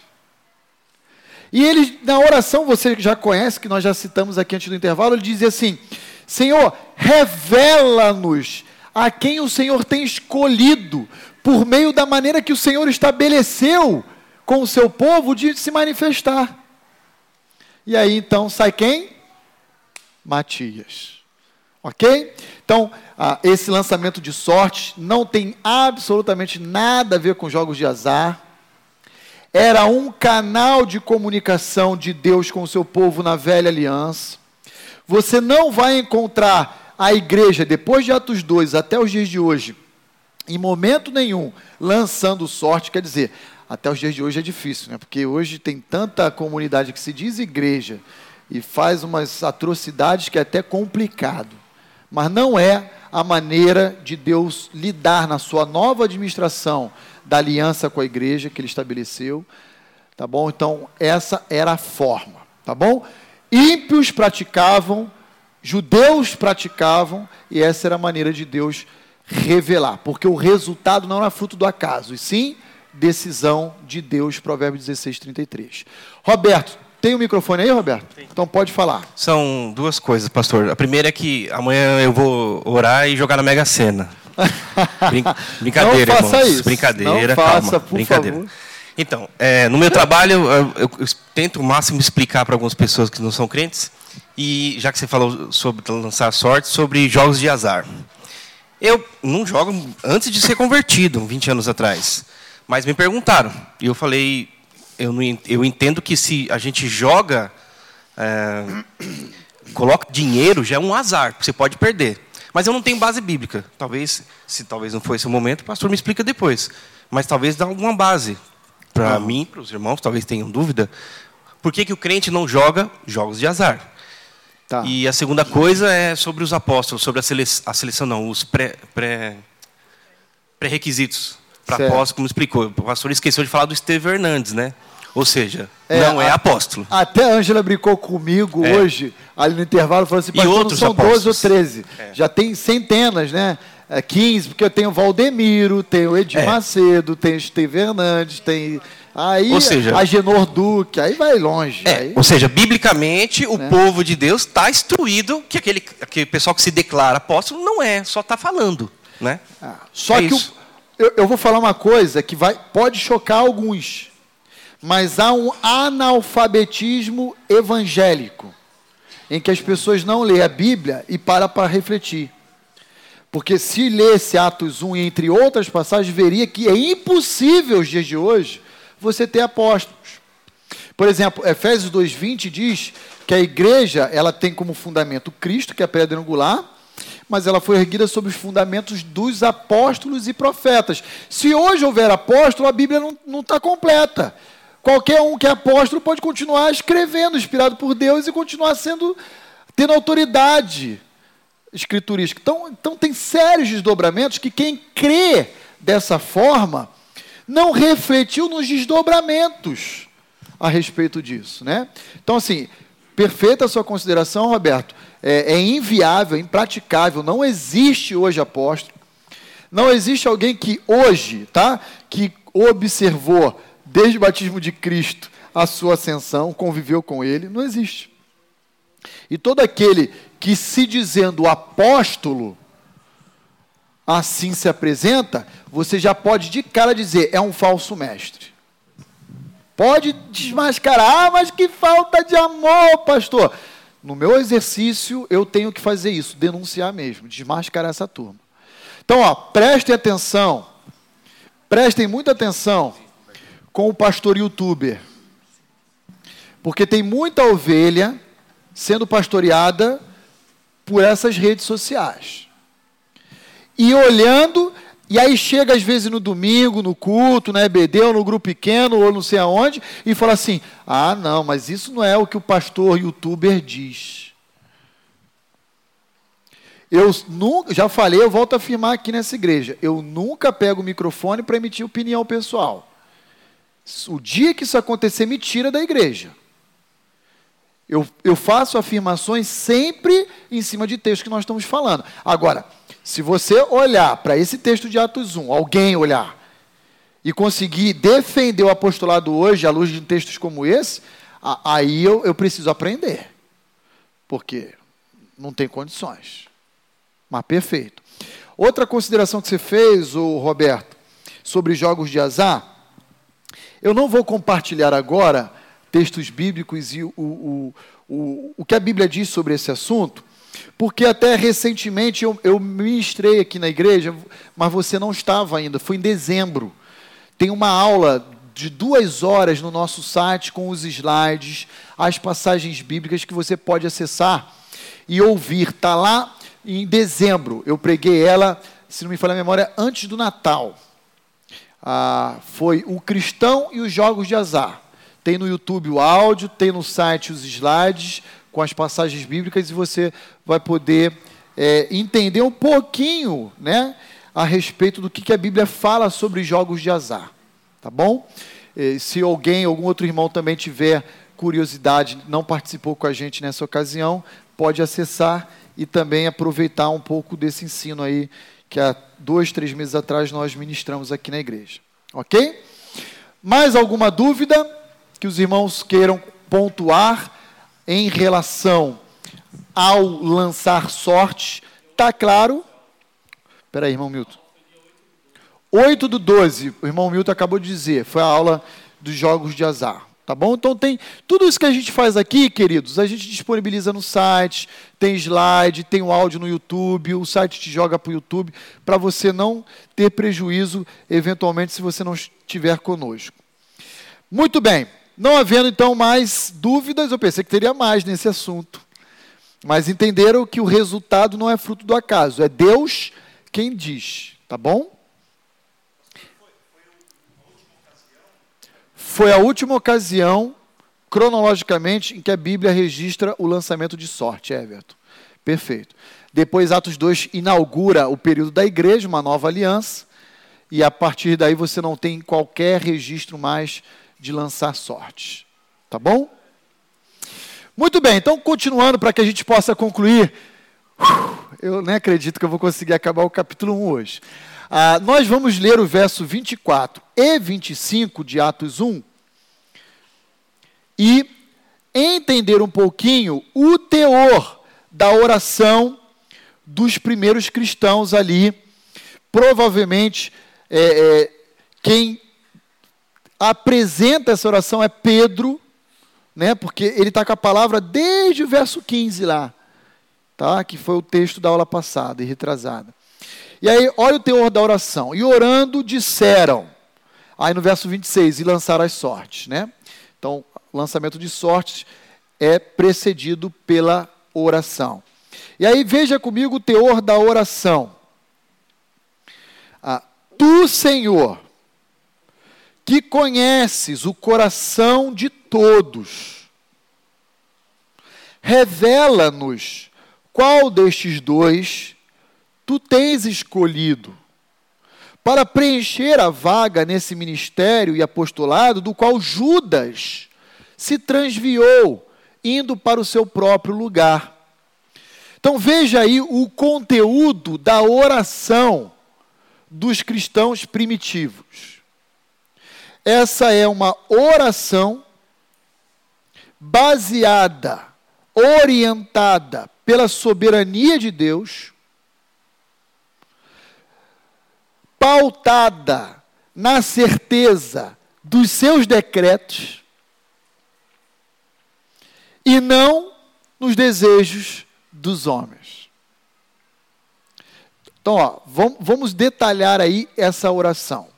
A: E ele, na oração, você já conhece, que nós já citamos aqui antes do intervalo, ele dizia assim: Senhor, revela-nos a quem o Senhor tem escolhido, por meio da maneira que o Senhor estabeleceu com o seu povo de se manifestar. E aí então sai quem? Matias. Ok? Então, ah, esse lançamento de sorte não tem absolutamente nada a ver com jogos de azar. Era um canal de comunicação de Deus com o seu povo na velha aliança. Você não vai encontrar a igreja, depois de Atos 2 até os dias de hoje, em momento nenhum, lançando sorte. Quer dizer, até os dias de hoje é difícil, né? porque hoje tem tanta comunidade que se diz igreja e faz umas atrocidades que é até complicado. Mas não é a maneira de Deus lidar na sua nova administração da aliança com a igreja que ele estabeleceu. Tá bom? Então, essa era a forma. Tá bom? Ímpios praticavam, judeus praticavam, e essa era a maneira de Deus revelar, porque o resultado não era fruto do acaso, e sim decisão de Deus, Provérbios 16, 33. Roberto, tem o um microfone aí, Roberto? Então pode falar.
L: São duas coisas, pastor. A primeira é que amanhã eu vou orar e jogar na Mega Sena. Brin brincadeira,
A: Não faça
L: irmãos.
A: Isso.
L: Brincadeira,
A: Não faça,
L: calma.
A: por
L: brincadeira.
A: favor.
L: Então, é, no meu trabalho, eu, eu, eu tento o máximo explicar para algumas pessoas que não são crentes, e já que você falou sobre lançar sorte, sobre jogos de azar. Eu não jogo antes de ser convertido, 20 anos atrás. Mas me perguntaram. E eu falei, eu, não, eu entendo que se a gente joga, é, coloca dinheiro, já é um azar, você pode perder. Mas eu não tenho base bíblica. Talvez, se talvez não foi esse o momento, o pastor me explica depois. Mas talvez dá alguma base para mim, para os irmãos, talvez tenham dúvida. Por que, que o crente não joga jogos de azar?
A: Tá.
L: E a segunda coisa é sobre os apóstolos, sobre a seleção, a seleção não, os pré, pré, pré-requisitos para apóstolo, como explicou. O pastor esqueceu de falar do Estevão Hernandes, né? Ou seja,
A: É,
L: não é
A: a-
L: apóstolo.
A: Até a Ângela brincou comigo
L: É.
A: hoje, ali no intervalo, falou assim,
L: E
A: pastor, não
L: outros
A: são 12 ou
L: apóstolos.
A: 13.
L: É.
A: Já tem centenas, né? É 15, porque eu tenho Valdemiro, tenho Edir
L: É.
A: Macedo, tenho Esteve Hernandes, tem... Aí,
L: Ou seja-
A: Agenor Duque, aí vai longe.
L: É,
A: aí-
L: ou seja, biblicamente, o
A: Né?
L: povo de Deus está instruído que aquele, aquele pessoal que se declara apóstolo não é, só está falando. Né?
A: Só
L: É
A: que o-
L: isso.
A: Eu, eu vou falar uma coisa que vai, pode chocar alguns, mas há um analfabetismo evangélico, em que as pessoas não lêem a Bíblia e param para refletir. Porque se lesse Atos 1, entre outras passagens, veria que é impossível, os dias de hoje, você ter apóstolos. Por exemplo, Efésios 2,20 diz que a igreja ela tem como fundamento Cristo, que é a pedra angular, mas ela foi erguida sobre os fundamentos dos apóstolos e profetas. Se hoje houver apóstolo, a Bíblia não está completa. Qualquer um que é apóstolo pode continuar escrevendo, inspirado por Deus, e continuar sendo tendo autoridade escriturística. Então, então tem sérios desdobramentos que quem crê dessa forma não refletiu nos desdobramentos a respeito disso, né? Então, assim, perfeita a sua consideração, Roberto. É, é inviável, impraticável. Não existe hoje apóstolo. Não existe alguém que hoje, tá? Que observou desde o batismo de Cristo a sua ascensão, conviveu com ele. Não existe. E todo aquele que se dizendo apóstolo assim se apresenta, você já pode de cara dizer é um falso mestre. Pode desmascarar, ah, mas que falta de amor, pastor. No meu exercício, eu tenho que fazer isso, denunciar mesmo, desmascarar essa turma. Então, ó, prestem atenção, prestem muita atenção com o pastor youtuber. Porque tem muita ovelha sendo pastoreada por essas redes sociais. E olhando, e aí chega às vezes no domingo, no culto, na EBD, ou no grupo pequeno, ou não sei aonde, e fala assim: ah, não, mas isso não é o que o pastor youtuber diz. Eu nunca, já falei, eu volto a afirmar aqui nessa igreja, eu nunca pego o microfone para emitir opinião pessoal. O dia que isso acontecer, me tira da igreja. Eu, eu faço afirmações sempre em cima de texto que nós estamos falando. Agora, se você olhar para esse texto de Atos 1, alguém olhar, e conseguir defender o apostolado hoje à luz de textos como esse, aí eu, eu preciso aprender. Porque não tem condições. Mas perfeito. Outra consideração que você fez, o Roberto, sobre jogos de azar, eu não vou compartilhar agora textos bíblicos e o, o, o, o que a Bíblia diz sobre esse assunto, porque até recentemente eu, eu ministrei aqui na igreja, mas você não estava ainda, foi em dezembro. Tem uma aula de duas horas no nosso site com os slides, as passagens bíblicas que você pode acessar e ouvir. Está lá em dezembro. Eu preguei ela, se não me falha a memória, antes do Natal. Ah, foi o cristão e os jogos de azar. Tem no YouTube o áudio, tem no site os slides com as passagens bíblicas e você vai poder é, entender um pouquinho, né, a respeito do que, que a Bíblia fala sobre jogos de azar, tá bom? E, se alguém, algum outro irmão também tiver curiosidade, não participou com a gente nessa ocasião, pode acessar e também aproveitar um pouco desse ensino aí que há dois, três meses atrás nós ministramos aqui na igreja. Ok? Mais alguma dúvida que os irmãos queiram pontuar em relação ao lançar sorte? Está claro? Espera aí, irmão Milton. 8 do 12, o irmão Milton acabou de dizer, foi a aula dos jogos de azar. Tá bom? Então tem tudo isso que a gente faz aqui, queridos, a gente disponibiliza no site, tem slide, tem o áudio no YouTube, o site te joga para o YouTube, para você não ter prejuízo, eventualmente, se você não estiver conosco. Muito bem, não havendo então mais dúvidas, eu pensei que teria mais nesse assunto. Mas entenderam que o resultado não é fruto do acaso, é Deus quem diz, tá bom? Foi a última ocasião, cronologicamente, em que a Bíblia registra o lançamento de sorte, Everton. Perfeito. Depois, Atos 2 inaugura o período da igreja, uma nova aliança, e a partir daí você não tem qualquer registro mais de lançar sorte. Tá bom? Muito bem, então continuando para que a gente possa concluir. Eu nem acredito que eu vou conseguir acabar o capítulo 1 hoje. Ah, nós vamos ler o verso 24 e 25 de Atos 1 e entender um pouquinho o teor da oração dos primeiros cristãos ali. Provavelmente, é, é, quem apresenta essa oração é Pedro, né, porque ele está com a palavra desde o verso 15 lá, tá, que foi o texto da aula passada e retrasada. E aí, olha o teor da oração. E orando, disseram. Aí no verso 26, e lançaram as sortes, né? Então, lançamento de sortes é precedido pela oração. E aí, veja comigo o teor da oração. Ah, tu, Senhor, que conheces o coração de todos, revela-nos qual destes dois tu tens escolhido para preencher a vaga nesse ministério e apostolado do qual Judas se transviou, indo para o seu próprio lugar. Então veja aí o conteúdo da oração dos cristãos primitivos. Essa é uma oração baseada, orientada pela soberania de Deus pautada na certeza dos seus decretos e não nos desejos dos homens. Então, ó, vamos detalhar aí essa oração.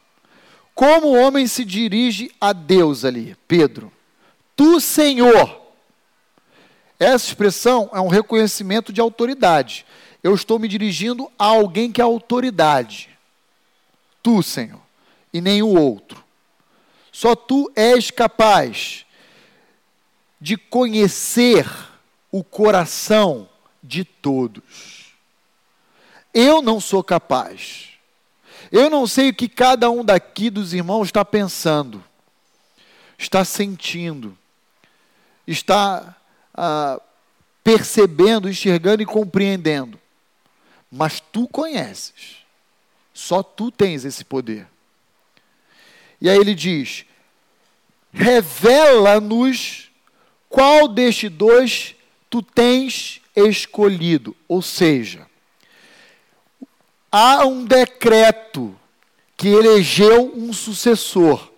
A: Como o homem se dirige a Deus ali, Pedro? Tu, Senhor. Essa expressão é um reconhecimento de autoridade. Eu estou me dirigindo a alguém que é autoridade tu, Senhor, e nenhum outro. Só tu és capaz de conhecer o coração de todos. eu não sou capaz. Eu não sei o que cada um daqui dos irmãos está pensando, está sentindo, está ah, percebendo, enxergando e compreendendo. Mas tu conheces. Só tu tens esse poder. E aí ele diz: revela-nos qual destes dois tu tens escolhido. Ou seja, há um decreto que elegeu um sucessor.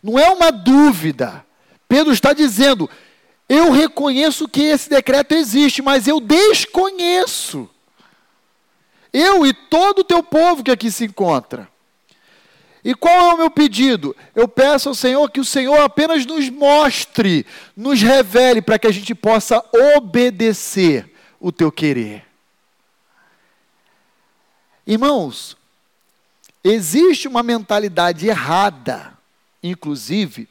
A: Não é uma dúvida. Pedro está dizendo: eu reconheço que esse decreto existe, mas eu desconheço. Eu e todo o teu povo que aqui se encontra. E qual é o meu pedido? Eu peço ao Senhor que o Senhor apenas nos mostre, nos revele, para que a gente possa obedecer o teu querer. Irmãos, existe uma mentalidade errada, inclusive,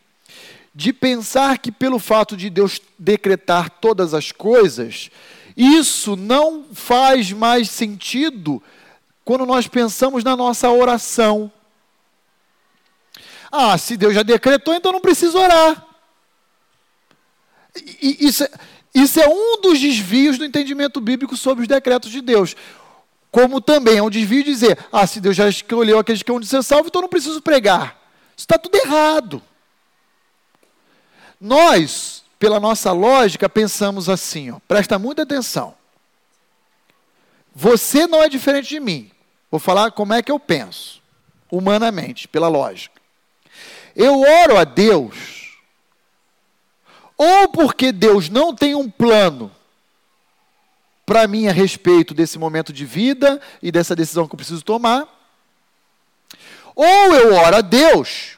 A: de pensar que pelo fato de Deus decretar todas as coisas, isso não faz mais sentido quando nós pensamos na nossa oração. Ah, se Deus já decretou, então não preciso orar. Isso, é, isso é um dos desvios do entendimento bíblico sobre os decretos de Deus. Como também é um desvio dizer, ah, se Deus já escolheu aqueles que vão ser salvo, então não preciso pregar. Isso está tudo errado. Nós, pela nossa lógica, pensamos assim, ó, presta muita atenção. Você não é diferente de mim. Vou falar como é que eu penso, humanamente, pela lógica. Eu oro a Deus, ou porque Deus não tem um plano para mim a respeito desse momento de vida e dessa decisão que eu preciso tomar, ou eu oro a Deus,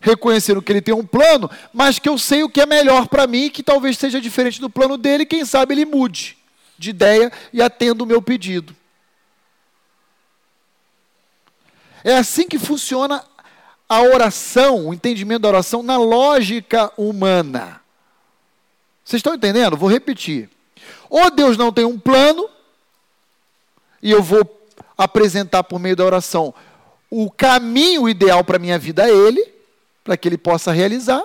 A: reconhecendo que Ele tem um plano, mas que eu sei o que é melhor para mim, que talvez seja diferente do plano dele, quem sabe Ele mude de ideia e atenda o meu pedido. É assim que funciona a oração, o entendimento da oração na lógica humana. Vocês estão entendendo? Vou repetir. Ou Deus não tem um plano, e eu vou apresentar por meio da oração o caminho ideal para a minha vida a Ele, para que Ele possa realizar.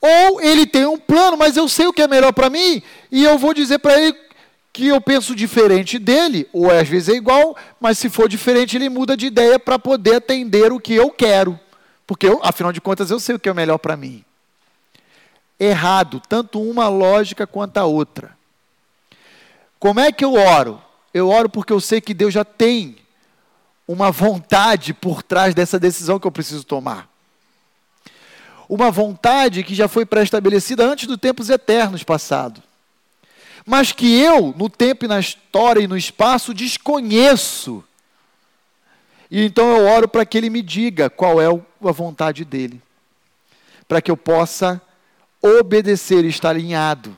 A: Ou Ele tem um plano, mas eu sei o que é melhor para mim, e eu vou dizer para Ele que eu penso diferente dele, ou às vezes é igual, mas se for diferente, ele muda de ideia para poder atender o que eu quero. Porque, eu, afinal de contas, eu sei o que é melhor para mim. Errado, tanto uma lógica quanto a outra. Como é que eu oro? Eu oro porque eu sei que Deus já tem uma vontade por trás dessa decisão que eu preciso tomar. Uma vontade que já foi pré-estabelecida antes dos tempos eternos passados mas que eu, no tempo e na história e no espaço, desconheço. E então eu oro para que ele me diga qual é a vontade dele, para que eu possa obedecer e estar alinhado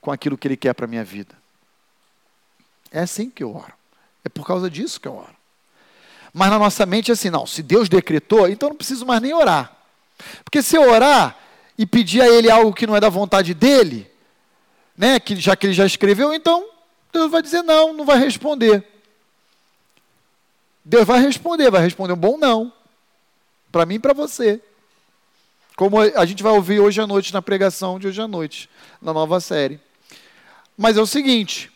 A: com aquilo que ele quer para a minha vida. É assim que eu oro. É por causa disso que eu oro. Mas na nossa mente é assim, não, se Deus decretou, então não preciso mais nem orar. Porque se eu orar e pedir a ele algo que não é da vontade dele, né, que já que ele já escreveu, então Deus vai dizer não, não vai responder. Deus vai responder, vai responder um bom não. Para mim e para você. Como a gente vai ouvir hoje à noite na pregação de hoje à noite, na nova série. Mas é o seguinte: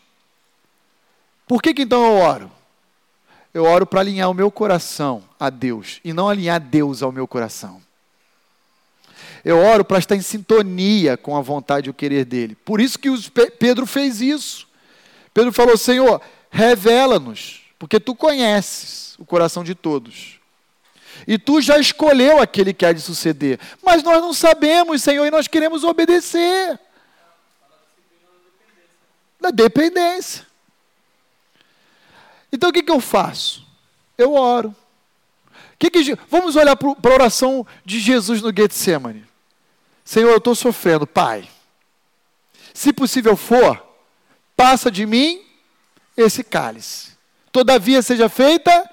A: por que, que então eu oro? Eu oro para alinhar o meu coração a Deus e não alinhar Deus ao meu coração. Eu oro para estar em sintonia com a vontade e o querer dele. Por isso que Pedro fez isso. Pedro falou: Senhor, revela-nos, porque tu conheces o coração de todos. E tu já escolheu aquele que há de suceder. Mas nós não sabemos, Senhor, e nós queremos obedecer. Da dependência. Então o que, que eu faço? Eu oro. Que que, vamos olhar para a oração de Jesus no Getsemane. Senhor, eu estou sofrendo, Pai. Se possível for, passa de mim esse cálice. Todavia seja feita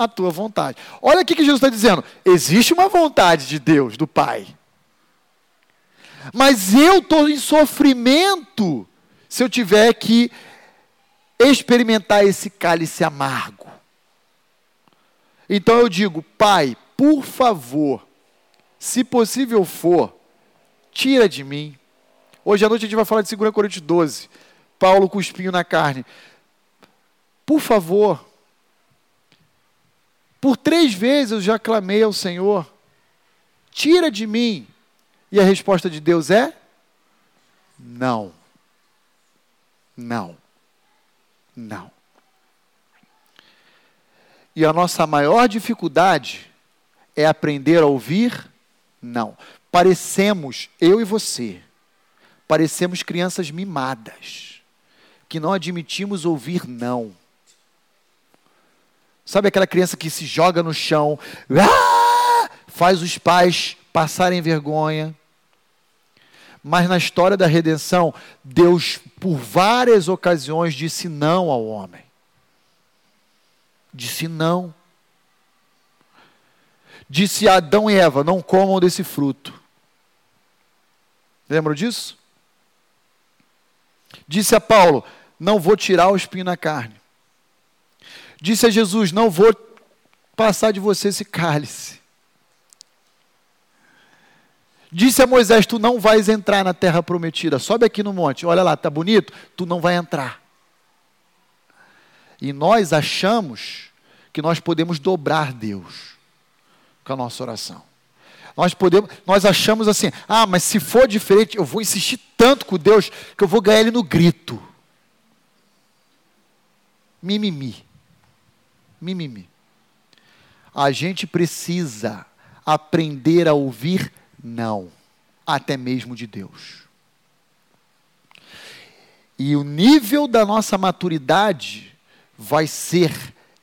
A: a tua vontade. Olha o que Jesus está dizendo. Existe uma vontade de Deus, do Pai. Mas eu estou em sofrimento se eu tiver que experimentar esse cálice amargo. Então eu digo, Pai, por favor, se possível for, tira de mim. Hoje à noite a gente vai falar de 2 Coríntios 12. Paulo com espinho na carne. Por favor, por três vezes eu já clamei ao Senhor, tira de mim. E a resposta de Deus é: não. Não. Não. E a nossa maior dificuldade é aprender a ouvir não. Parecemos, eu e você, parecemos crianças mimadas, que não admitimos ouvir não. Sabe aquela criança que se joga no chão, ah! faz os pais passarem vergonha? Mas na história da redenção, Deus, por várias ocasiões, disse não ao homem. Disse não. Disse a Adão e Eva: não comam desse fruto. Lembram disso? Disse a Paulo: não vou tirar o espinho na carne. Disse a Jesus: Não vou passar de você esse cálice. Disse a Moisés: Tu não vais entrar na terra prometida. Sobe aqui no monte. Olha lá, tá bonito? Tu não vai entrar. E nós achamos que nós podemos dobrar Deus com a nossa oração. Nós podemos, nós achamos assim: "Ah, mas se for diferente, eu vou insistir tanto com Deus que eu vou ganhar ele no grito". Mimimi mimimi. A gente precisa aprender a ouvir não, até mesmo de Deus. E o nível da nossa maturidade vai ser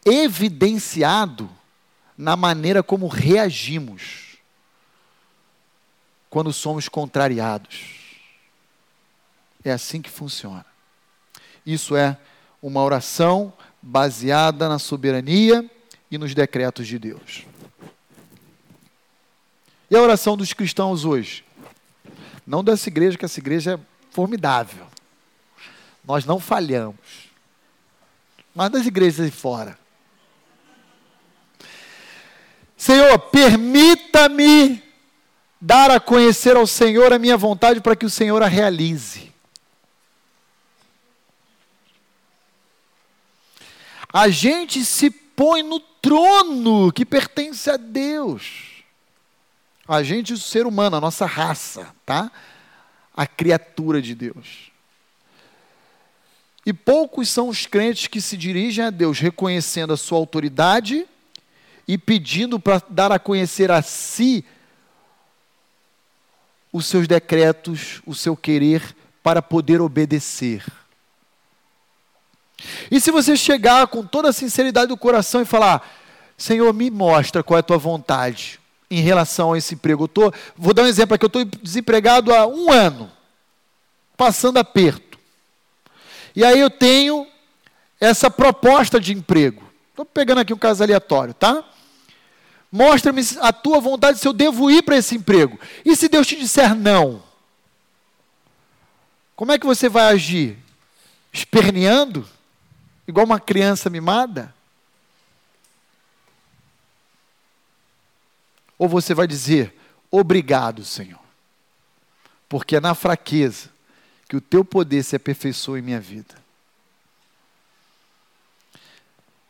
A: evidenciado na maneira como reagimos quando somos contrariados. É assim que funciona. Isso é uma oração baseada na soberania e nos decretos de Deus. E a oração dos cristãos hoje? Não dessa igreja, que essa igreja é formidável. Nós não falhamos. Mas das igrejas de fora. Senhor, permita-me dar a conhecer ao Senhor a minha vontade para que o Senhor a realize. A gente se põe no trono que pertence a Deus. A gente, o ser humano, a nossa raça, tá? A criatura de Deus. E poucos são os crentes que se dirigem a Deus reconhecendo a sua autoridade e pedindo para dar a conhecer a si os seus decretos, o seu querer para poder obedecer. E se você chegar com toda a sinceridade do coração e falar: Senhor, me mostra qual é a tua vontade em relação a esse emprego. Eu tô, vou dar um exemplo aqui: eu estou desempregado há um ano, passando aperto. E aí eu tenho essa proposta de emprego. Estou pegando aqui um caso aleatório, tá? Mostra-me a tua vontade se eu devo ir para esse emprego. E se Deus te disser não? Como é que você vai agir? Esperneando? Igual uma criança mimada? Ou você vai dizer: Obrigado, Senhor, porque é na fraqueza que o teu poder se aperfeiçoa em minha vida.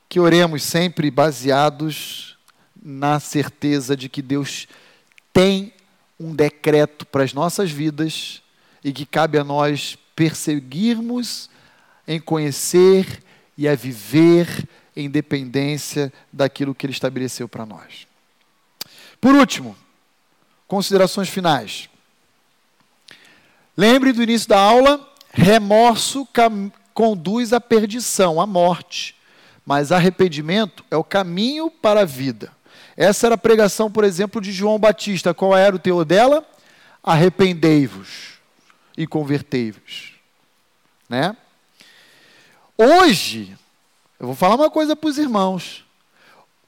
A: Que oremos sempre baseados na certeza de que Deus tem um decreto para as nossas vidas e que cabe a nós perseguirmos em conhecer e a viver em dependência daquilo que Ele estabeleceu para nós. Por último, considerações finais. Lembre do início da aula: remorso conduz à perdição, à morte, mas arrependimento é o caminho para a vida. Essa era a pregação, por exemplo, de João Batista. Qual era o teor dela? Arrependei-vos e convertei-vos. Né? Hoje, eu vou falar uma coisa para os irmãos.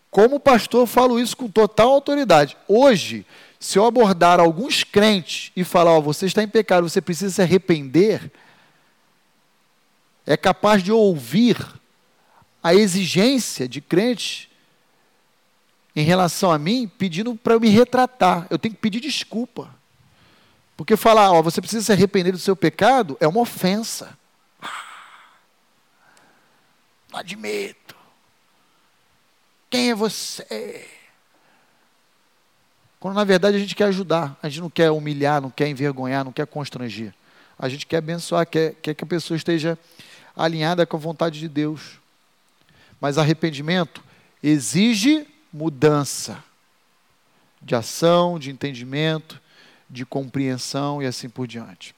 A: Como pastor, falo isso com total autoridade. Hoje, se eu abordar alguns crentes e falar, ó, você está em pecado, você precisa se arrepender, é capaz de ouvir a exigência de crentes em relação a mim, pedindo para eu me retratar. Eu tenho que pedir desculpa. Porque falar, ó, você precisa se arrepender do seu pecado, é uma ofensa. Não admito. Quem é você? Quando na verdade a gente quer ajudar, a gente não quer humilhar, não quer envergonhar, não quer constranger. A gente quer abençoar, quer, quer que a pessoa esteja alinhada com a vontade de Deus. Mas arrependimento exige mudança de ação, de entendimento, de compreensão e assim por diante.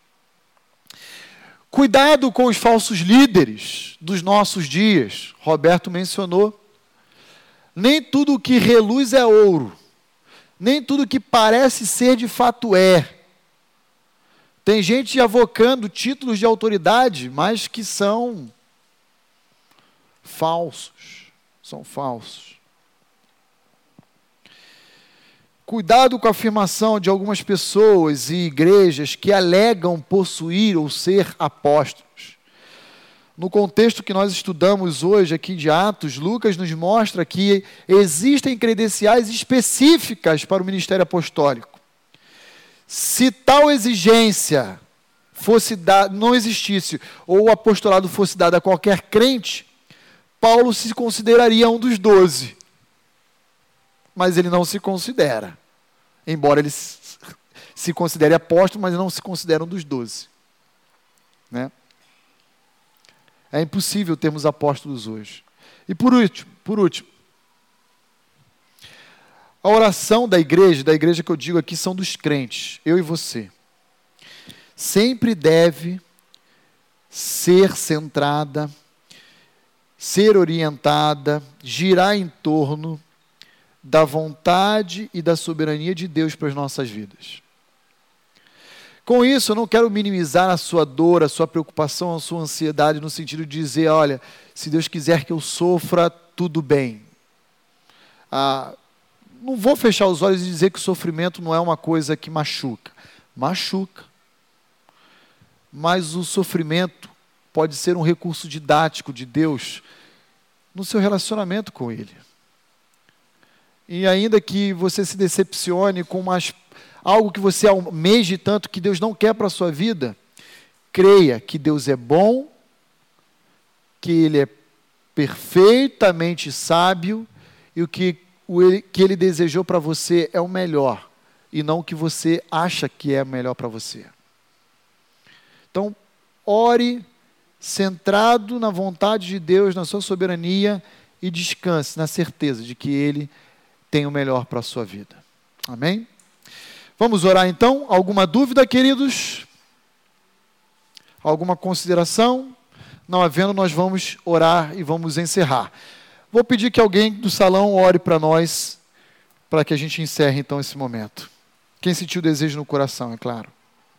A: Cuidado com os falsos líderes dos nossos dias. Roberto mencionou. Nem tudo que reluz é ouro. Nem tudo que parece ser de fato é. Tem gente avocando títulos de autoridade, mas que são falsos. São falsos. Cuidado com a afirmação de algumas pessoas e igrejas que alegam possuir ou ser apóstolos. No contexto que nós estudamos hoje aqui de Atos, Lucas nos mostra que existem credenciais específicas para o ministério apostólico. Se tal exigência fosse dada, não existisse, ou o apostolado fosse dado a qualquer crente, Paulo se consideraria um dos doze. Mas ele não se considera. Embora ele se considere apóstolo, mas não se considera um dos doze. Né? É impossível termos apóstolos hoje. E por último, por último, a oração da igreja, da igreja que eu digo aqui, são dos crentes, eu e você. Sempre deve ser centrada, ser orientada, girar em torno da vontade e da soberania de Deus para as nossas vidas. Com isso, eu não quero minimizar a sua dor, a sua preocupação, a sua ansiedade, no sentido de dizer: olha, se Deus quiser que eu sofra, tudo bem. Ah, não vou fechar os olhos e dizer que o sofrimento não é uma coisa que machuca. Machuca. Mas o sofrimento pode ser um recurso didático de Deus no seu relacionamento com Ele. E ainda que você se decepcione com umas, algo que você almeje tanto que Deus não quer para a sua vida, creia que Deus é bom, que Ele é perfeitamente sábio e o que o que ele desejou para você é o melhor e não o que você acha que é melhor para você. Então, ore centrado na vontade de Deus, na sua soberania e descanse na certeza de que ele tem o melhor para a sua vida. Amém? Vamos orar então? Alguma dúvida, queridos? Alguma consideração? Não havendo, nós vamos orar e vamos encerrar. Vou pedir que alguém do salão ore para nós, para que a gente encerre então esse momento. Quem sentiu o desejo no coração, é claro.